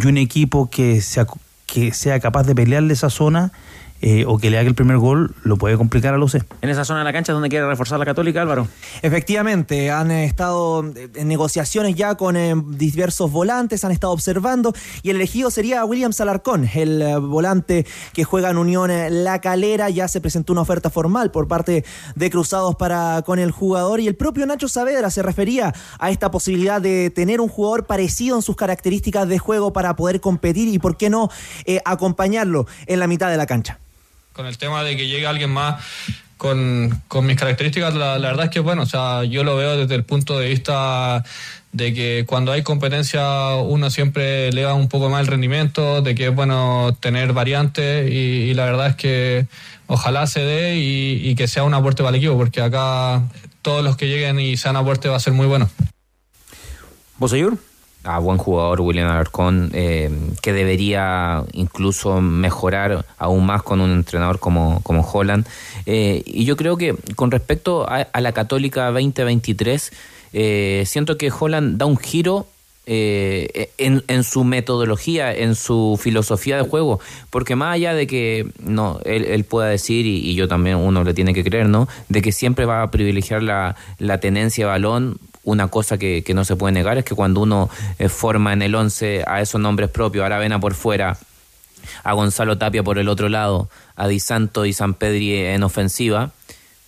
y un equipo que sea, que sea capaz de pelearle esa zona eh, o que le haga el primer gol, lo puede complicar a Lucé. En esa zona de la cancha es donde quiere reforzar la Católica, Álvaro. Efectivamente, han estado eh, en negociaciones ya con eh, diversos volantes, han estado observando y el elegido sería William Salarcón, el eh, volante que juega en Unión La Calera. Ya se presentó una oferta formal por parte de Cruzados para con el jugador y el propio Nacho Saavedra se refería a esta posibilidad de tener un jugador parecido en sus características de juego para poder competir y por qué no eh, acompañarlo en la mitad de la cancha. Con el tema de que llegue alguien más con, con mis características, la, verdad es que bueno, o sea, yo lo veo desde el punto de vista de que cuando hay competencia uno siempre eleva un poco más el rendimiento, de que es bueno tener variantes y, la verdad es que ojalá se dé y, que sea un aporte para el equipo, porque acá todos los que lleguen y sean aporte va a ser muy bueno. ¿Boseyur? Ah, buen jugador William Alarcón, eh, que debería incluso mejorar aún más con un entrenador como, como Holland. Eh, y yo creo que con respecto a, a la Católica 2023, eh, siento que Holland da un giro eh, en, en su metodología, en su filosofía de juego, porque más allá de que no él, él pueda decir, y, y yo también uno le tiene que creer, ¿no? De que siempre va a privilegiar la, la tenencia de balón, una cosa que, que no se puede negar es que cuando uno eh, forma en el 11 a esos nombres propios, a Aravena por fuera, a Gonzalo Tapia por el otro lado, a Di Santo y San Pedri en ofensiva,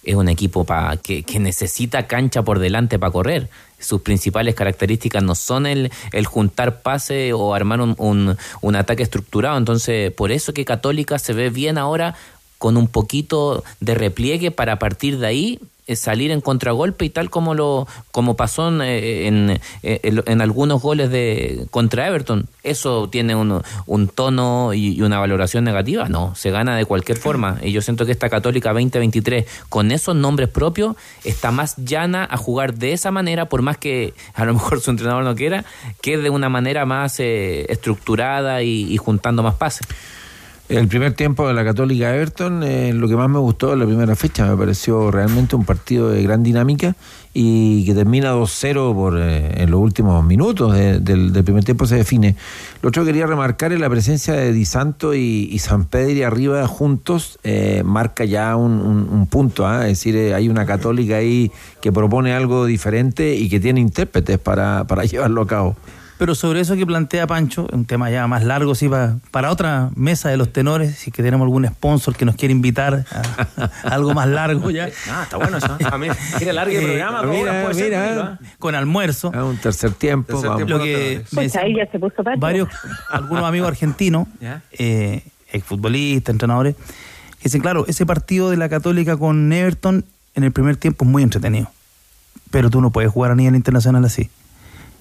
es un equipo pa, que, que necesita cancha por delante para correr. Sus principales características no son el, el juntar pase o armar un, un, un ataque estructurado. Entonces, por eso que Católica se ve bien ahora con un poquito de repliegue para partir de ahí salir en contragolpe y tal como lo como pasó en, eh, eh, en- en algunos goles de contra Everton. ¿Eso tiene un, un tono y, y una valoración negativa? No, se gana de cualquier forma. Y yo siento que esta Católica 2023, con esos nombres propios, está más llana a jugar de esa manera, por más que a lo mejor su entrenador no quiera, que de una manera más eh, estructurada y, y juntando más pases. El primer tiempo de la Católica Everton, eh, lo que más me gustó de la primera fecha, me pareció realmente un partido de gran dinámica y que termina 2-0 por eh, en los últimos minutos de- del, del primer tiempo se define. Lo otro que quería remarcar es la presencia de Di Santo y, y San Pedri arriba juntos, eh, marca ya un, un- un punto, ¿ah? es decir, eh, hay una católica ahí que propone algo diferente y que tiene intérpretes para, para llevarlo a cabo. Pero sobre eso que plantea Pancho, un tema ya más largo, sí, para, para otra mesa de los tenores, si que tenemos algún sponsor que nos quiere invitar a, a algo más largo ya. Ah, está bueno eso. A mí, quiere largo el Eh, programa, mira, ser, mira. ¿ah? Con almuerzo. A un tercer tiempo. Tercer vamos. tiempo. Lo que me Pues ahí ya se puso patio. varios, algunos amigos argentinos, eh, exfutbolistas, entrenadores, que dicen, claro, ese partido de la Católica con Everton en el primer tiempo es muy entretenido. Pero tú no puedes jugar a nivel internacional así.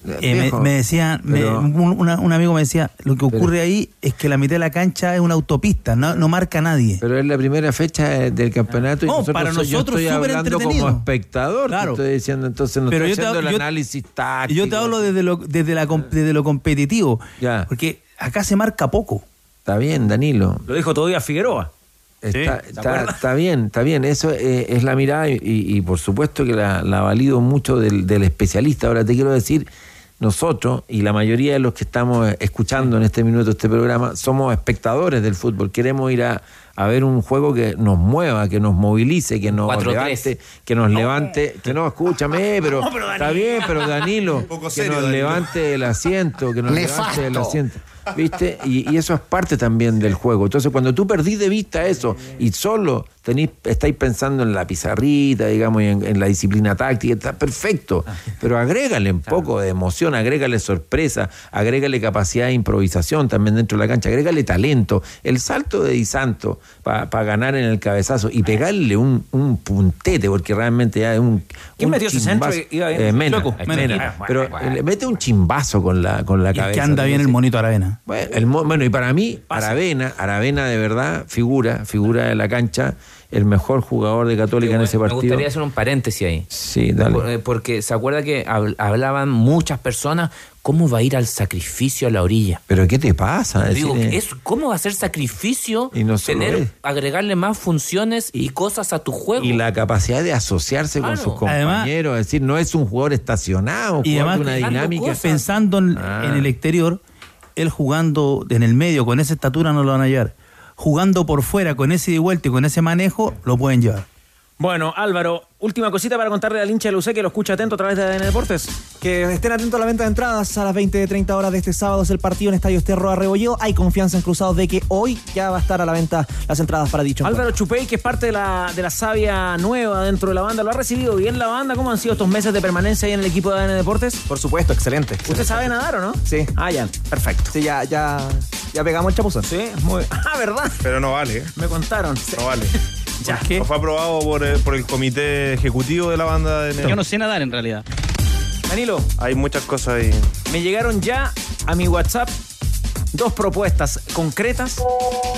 Eh, me, Viejo, me decía, me- pero- un, una- un amigo me decía, lo que ocurre ahí es que la mitad de la cancha es una autopista, no, no marca nadie. Pero es la primera fecha eh, del campeonato y No, nosotros, para so- yo nosotros estoy súper hablando como espectador. te Claro. Estoy diciendo, entonces no Pero estoy yo te haciendo hablo- el yo- análisis Y táctico. yo te hablo desde lo, desde la, desde lo competitivo, Ya. porque acá se marca poco. Está bien, Danilo. Lo dijo todavía Figueroa. Está, ¿se está, bien, está bien. Eso eh, es la mirada y, y- y por supuesto que la, la valido mucho del, del especialista. Ahora te quiero decir, nosotros y la mayoría de los que estamos escuchando en este minuto este programa somos espectadores del fútbol. Queremos ir a, a ver un juego que nos mueva, que nos movilice, que nos 4-3. levante, que nos levante, que no, escúchame, pero, está bien, pero Danilo, que nos Danilo. levante el asiento, que nos levante el asiento. ¿Viste? Y, y eso es parte también del juego. Entonces, cuando tú perdís de vista eso y solo tenís, estáis pensando en la pizarrita, digamos, y en, en la disciplina táctica, está perfecto. Pero agrégale un poco de emoción, agrégale sorpresa, agrégale capacidad de improvisación también dentro de la cancha, agrégale talento. El salto de Di Santo para ganar en el cabezazo y pegarle un, un puntete, porque realmente ya es un. ¿Quién un metió ese centro? Iba bien. Eh, Mena, Loco, Mena. Mena. Pero mete un chimbazo con la, con la Y es cabeza. que anda bien el monito Aravena. Bueno, el bueno, y para mí, Aravena, Aravena de verdad, figura, figura de la cancha, el mejor jugador de Católica en ese Me partido. gustaría hacer un paréntesis ahí. Sí, dale. Eh, Porque se acuerda que hab- hablaban muchas personas ¿cómo va a ir al sacrificio a la orilla? ¿Pero qué te pasa? Digo, es- ¿cómo va a ser sacrificio Y no solo tener, es. agregarle más funciones y cosas a tu juego? Y la capacidad de asociarse con sus compañeros, es decir, no es un jugador estacionado, Y jugador además, de una dinámica. pensando en, Ah. en el exterior, él jugando en el medio con esa estatura no lo van a llevar. Jugando por fuera con ese y vuelta y con ese manejo, lo pueden llevar. Bueno, Álvaro, última cosita para contarle al hincha de Lucé que lo escucha atento a través de ADN Deportes. Que estén atentos a la venta de entradas a las 20-30 horas de este sábado. Es el partido en Estadio Esterro Arrebolleo. Hay confianza en Cruzados de que hoy ya va a estar a la venta las entradas para dicho encuentro. Álvaro Chupey, que es parte de la, de la savia nueva dentro de la banda, ¿lo ha recibido bien la banda? ¿Cómo han sido estos meses de permanencia ahí en el equipo de ADN Deportes? Por supuesto, excelente. ¿Usted sabe nadar o no? Sí. Ah, ya, perfecto. Sí, ya, ya, ya pegamos el chapuzón. Sí, muy. Ah, ¿verdad? Pero no vale. ¿eh? Me contaron. No vale. Ya. No fue aprobado por el, por el comité ejecutivo de la banda de Yo no sé nadar en realidad. Danilo, Hay muchas cosas ahí. me llegaron ya a mi WhatsApp dos propuestas concretas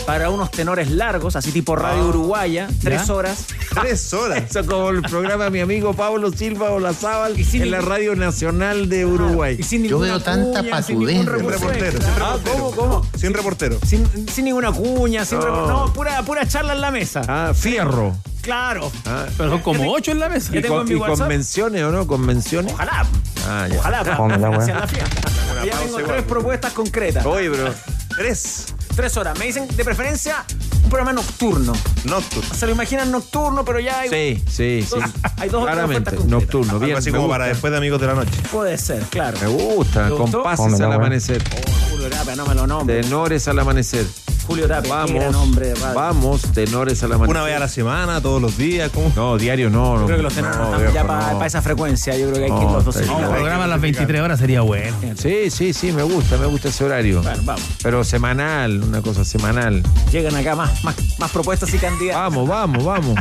para unos tenores largos, así tipo Radio Ah. Uruguaya, tres ¿Ya? horas. Tres horas. Eso como el programa de mi amigo Pablo Silva Olazábal en la Radio Nacional de Uruguay. Y sin ninguna cuña, sin ningún recurso reportero, extra. sin Ah, reportero. ¿cómo, cómo? Sin reportero. Sin, sin ninguna cuña, sin No. repor- no, pura, pura charla en la mesa. Ah, fierro. Claro. Ah, Pero son como ocho en la mesa. ¿Y, tengo con, en mi y WhatsApp. convenciones o no? ¿Convenciones? Ojalá. Ah, ya. Ojalá para Fome la fiesta. Ya tengo tres propuestas concretas. Oye, bro. Tres. Tres horas. Me dicen de preferencia un programa nocturno. Nocturno. Se lo imaginan nocturno, pero ya hay. Sí, sí, sí. Hay dos o tres Claramente, nocturno. Bien, Algo así como gusta. para después de Amigos de la Noche. Puede ser, claro. Me gusta, compases al amanecer. Julio Tapia, no me lo nombre. Tenores al amanecer. Julio Tapia, Vamos, hombre de radio. vamos, tenores al amanecer. Una vez a la semana, todos los días. ¿cómo? No, diario no. Yo creo que los tenores no, están ya para no. esa frecuencia. Yo creo que hay que ir los dos está seguidos. Un programa a las 23 horas sería bueno. Sí, sí, sí, me gusta, me gusta ese horario. Bueno, vamos. Pero semanal, una cosa semanal. Llegan acá más, más, más propuestas y candidatos. Vamos, vamos, vamos.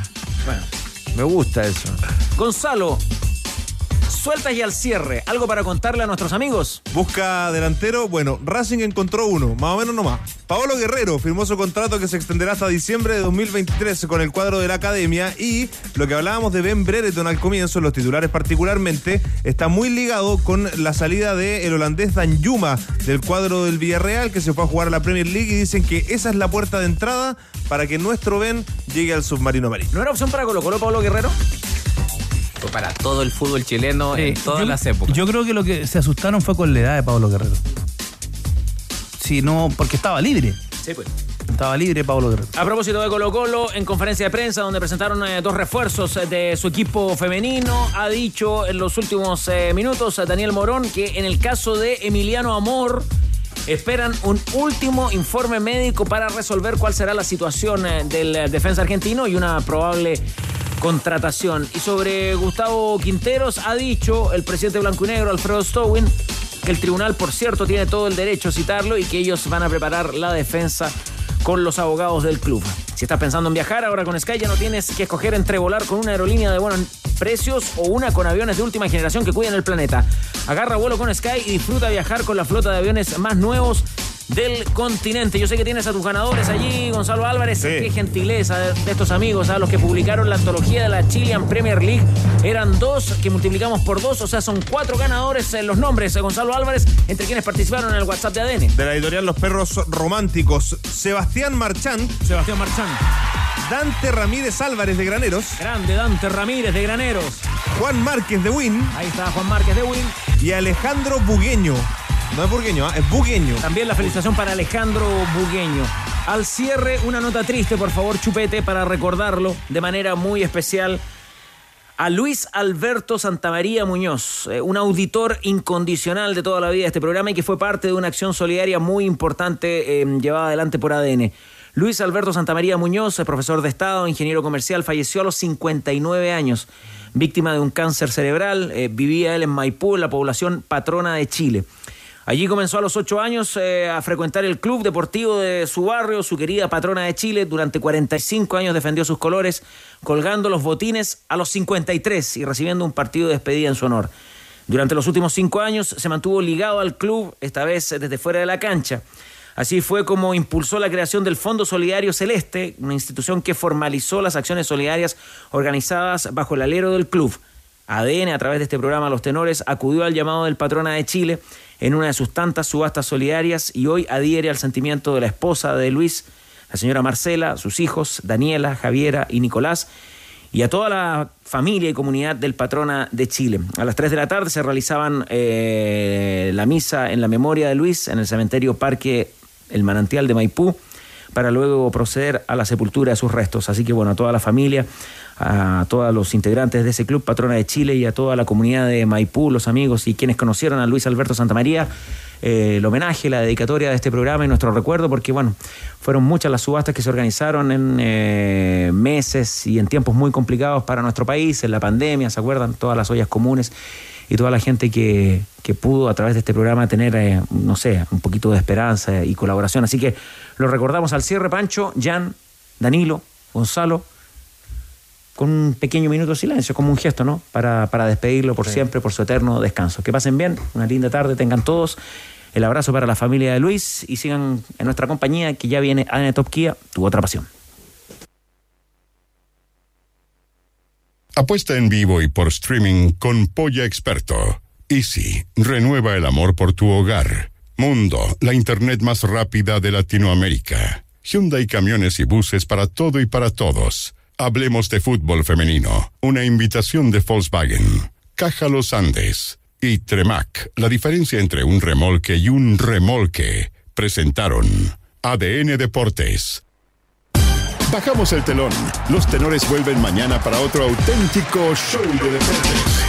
Bueno. Me gusta eso. Gonzalo, sueltas y al cierre. ¿Algo para contarle a nuestros amigos? Busca delantero. Bueno, Racing encontró uno, más o menos nomás. Paolo Guerrero firmó su contrato que se extenderá hasta diciembre de 2023 con el cuadro de la academia. Y lo que hablábamos de Ben Brereton al comienzo, los titulares particularmente, está muy ligado con la salida del holandés Dan Yuma del cuadro del Villarreal que se fue a jugar a la Premier League y dicen que esa es la puerta de entrada para que nuestro Ben llegue al submarino amarillo. ¿No era opción para Colo Colo, Pablo Guerrero? Fue para todo el fútbol chileno en todas yo, las épocas. Yo creo que lo que se asustaron fue con la edad de Pablo Guerrero. Si no, porque estaba libre. Sí, pues. Estaba libre Pablo Guerrero. A propósito de Colo Colo, en conferencia de prensa donde presentaron eh, dos refuerzos eh, de su equipo femenino, ha dicho en los últimos eh, minutos a Daniel Morón que en el caso de Emiliano Amor esperan un último informe médico para resolver cuál será la situación eh, del defensa argentino y una probable contratación. Y sobre Gustavo Quinteros ha dicho el presidente blanco y negro, Alfredo Stowin, que el tribunal, por cierto, tiene todo el derecho a citarlo y que ellos van a preparar la defensa con los abogados del club. Si estás pensando en viajar ahora con Sky, ya no tienes que escoger entre volar con una aerolínea de buenos precios o una con aviones de última generación que cuiden el planeta. Agarra vuelo con Sky y disfruta viajar con la flota de aviones más nuevos del continente. Yo sé que tienes a tus ganadores allí, Gonzalo Álvarez. Qué gentileza de, estos amigos, a los que publicaron la antología de la Chilean Premier League. Eran dos que multiplicamos por dos, o sea, son cuatro ganadores en los nombres. eh, Gonzalo Álvarez, entre quienes participaron en el WhatsApp de ADN. De la editorial Los Perros Románticos, Sebastián Marchán. Sebastián Marchán. Dante Ramírez Álvarez de Graneros. Grande Dante Ramírez de Graneros. Juan Márquez de Win. Ahí está Juan Márquez de Win. Y Alejandro Bugueño. No es burgueño, ¿ah? es bugueño. También la felicitación para Alejandro Bugueño. Al cierre, una nota triste, por favor, Chupete, para recordarlo de manera muy especial a Luis Alberto Santamaría Muñoz, eh, un auditor incondicional de toda la vida de este programa y que fue parte de una acción solidaria muy importante eh, llevada adelante por ADN. Luis Alberto Santamaría Muñoz, profesor de Estado, ingeniero comercial, falleció a los 59 años, víctima de un cáncer cerebral. eh, vivía él en Maipú, la población patrona de Chile. Allí comenzó a los ocho años eh, a frecuentar el club deportivo de su barrio, su querida patrona de Chile. Durante 45 años defendió sus colores, colgando los botines a los 53 y recibiendo un partido de despedida en su honor. Durante los últimos cinco años se mantuvo ligado al club, esta vez desde fuera de la cancha. Así fue como impulsó la creación del Fondo Solidario Celeste, una institución que formalizó las acciones solidarias organizadas bajo el alero del club. ADN, a través de este programa Los Tenores, acudió al llamado del Patrona de Chile en una de sus tantas subastas solidarias y hoy adhiere al sentimiento de la esposa de Luis, la señora Marcela, sus hijos, Daniela, Javiera y Nicolás, y a toda la familia y comunidad del Patrona de Chile. A las 3 de la tarde se realizaban eh, la misa en la memoria de Luis en el cementerio Parque El Manantial de Maipú para luego proceder a la sepultura de sus restos. Así que bueno, a toda la familia, a todos los integrantes de ese club Patrona de Chile y a toda la comunidad de Maipú, los amigos y quienes conocieron a Luis Alberto Santamaría, eh, el homenaje, la dedicatoria de este programa y nuestro recuerdo, porque bueno, fueron muchas las subastas que se organizaron en eh, meses y en tiempos muy complicados para nuestro país, en la pandemia, ¿se acuerdan? Todas las ollas comunes y toda la gente que, que pudo a través de este programa tener, eh, no sé, un poquito de esperanza y colaboración. Así que lo recordamos al cierre, Pancho, Jan, Danilo, Gonzalo, con un pequeño minuto de silencio, como un gesto, ¿no? Para, para despedirlo por siempre, por su eterno descanso. Que pasen bien, una linda tarde, tengan todos. El abrazo para la familia de Luis y sigan en nuestra compañía, que ya viene Ana Top Kia, tu otra pasión. Apuesta en vivo y por streaming con Polla Experto. Easy, renueva el amor por tu hogar. Mundo, la internet más rápida de Latinoamérica. Hyundai Camiones y Buses para todo y para todos. Hablemos de fútbol femenino. Una invitación de Volkswagen. Caja Los Andes. Y Tremac, la diferencia entre un remolque y un remolque. Presentaron ADN Deportes. Bajamos el telón. Los tenores vuelven mañana para otro auténtico show de deportes.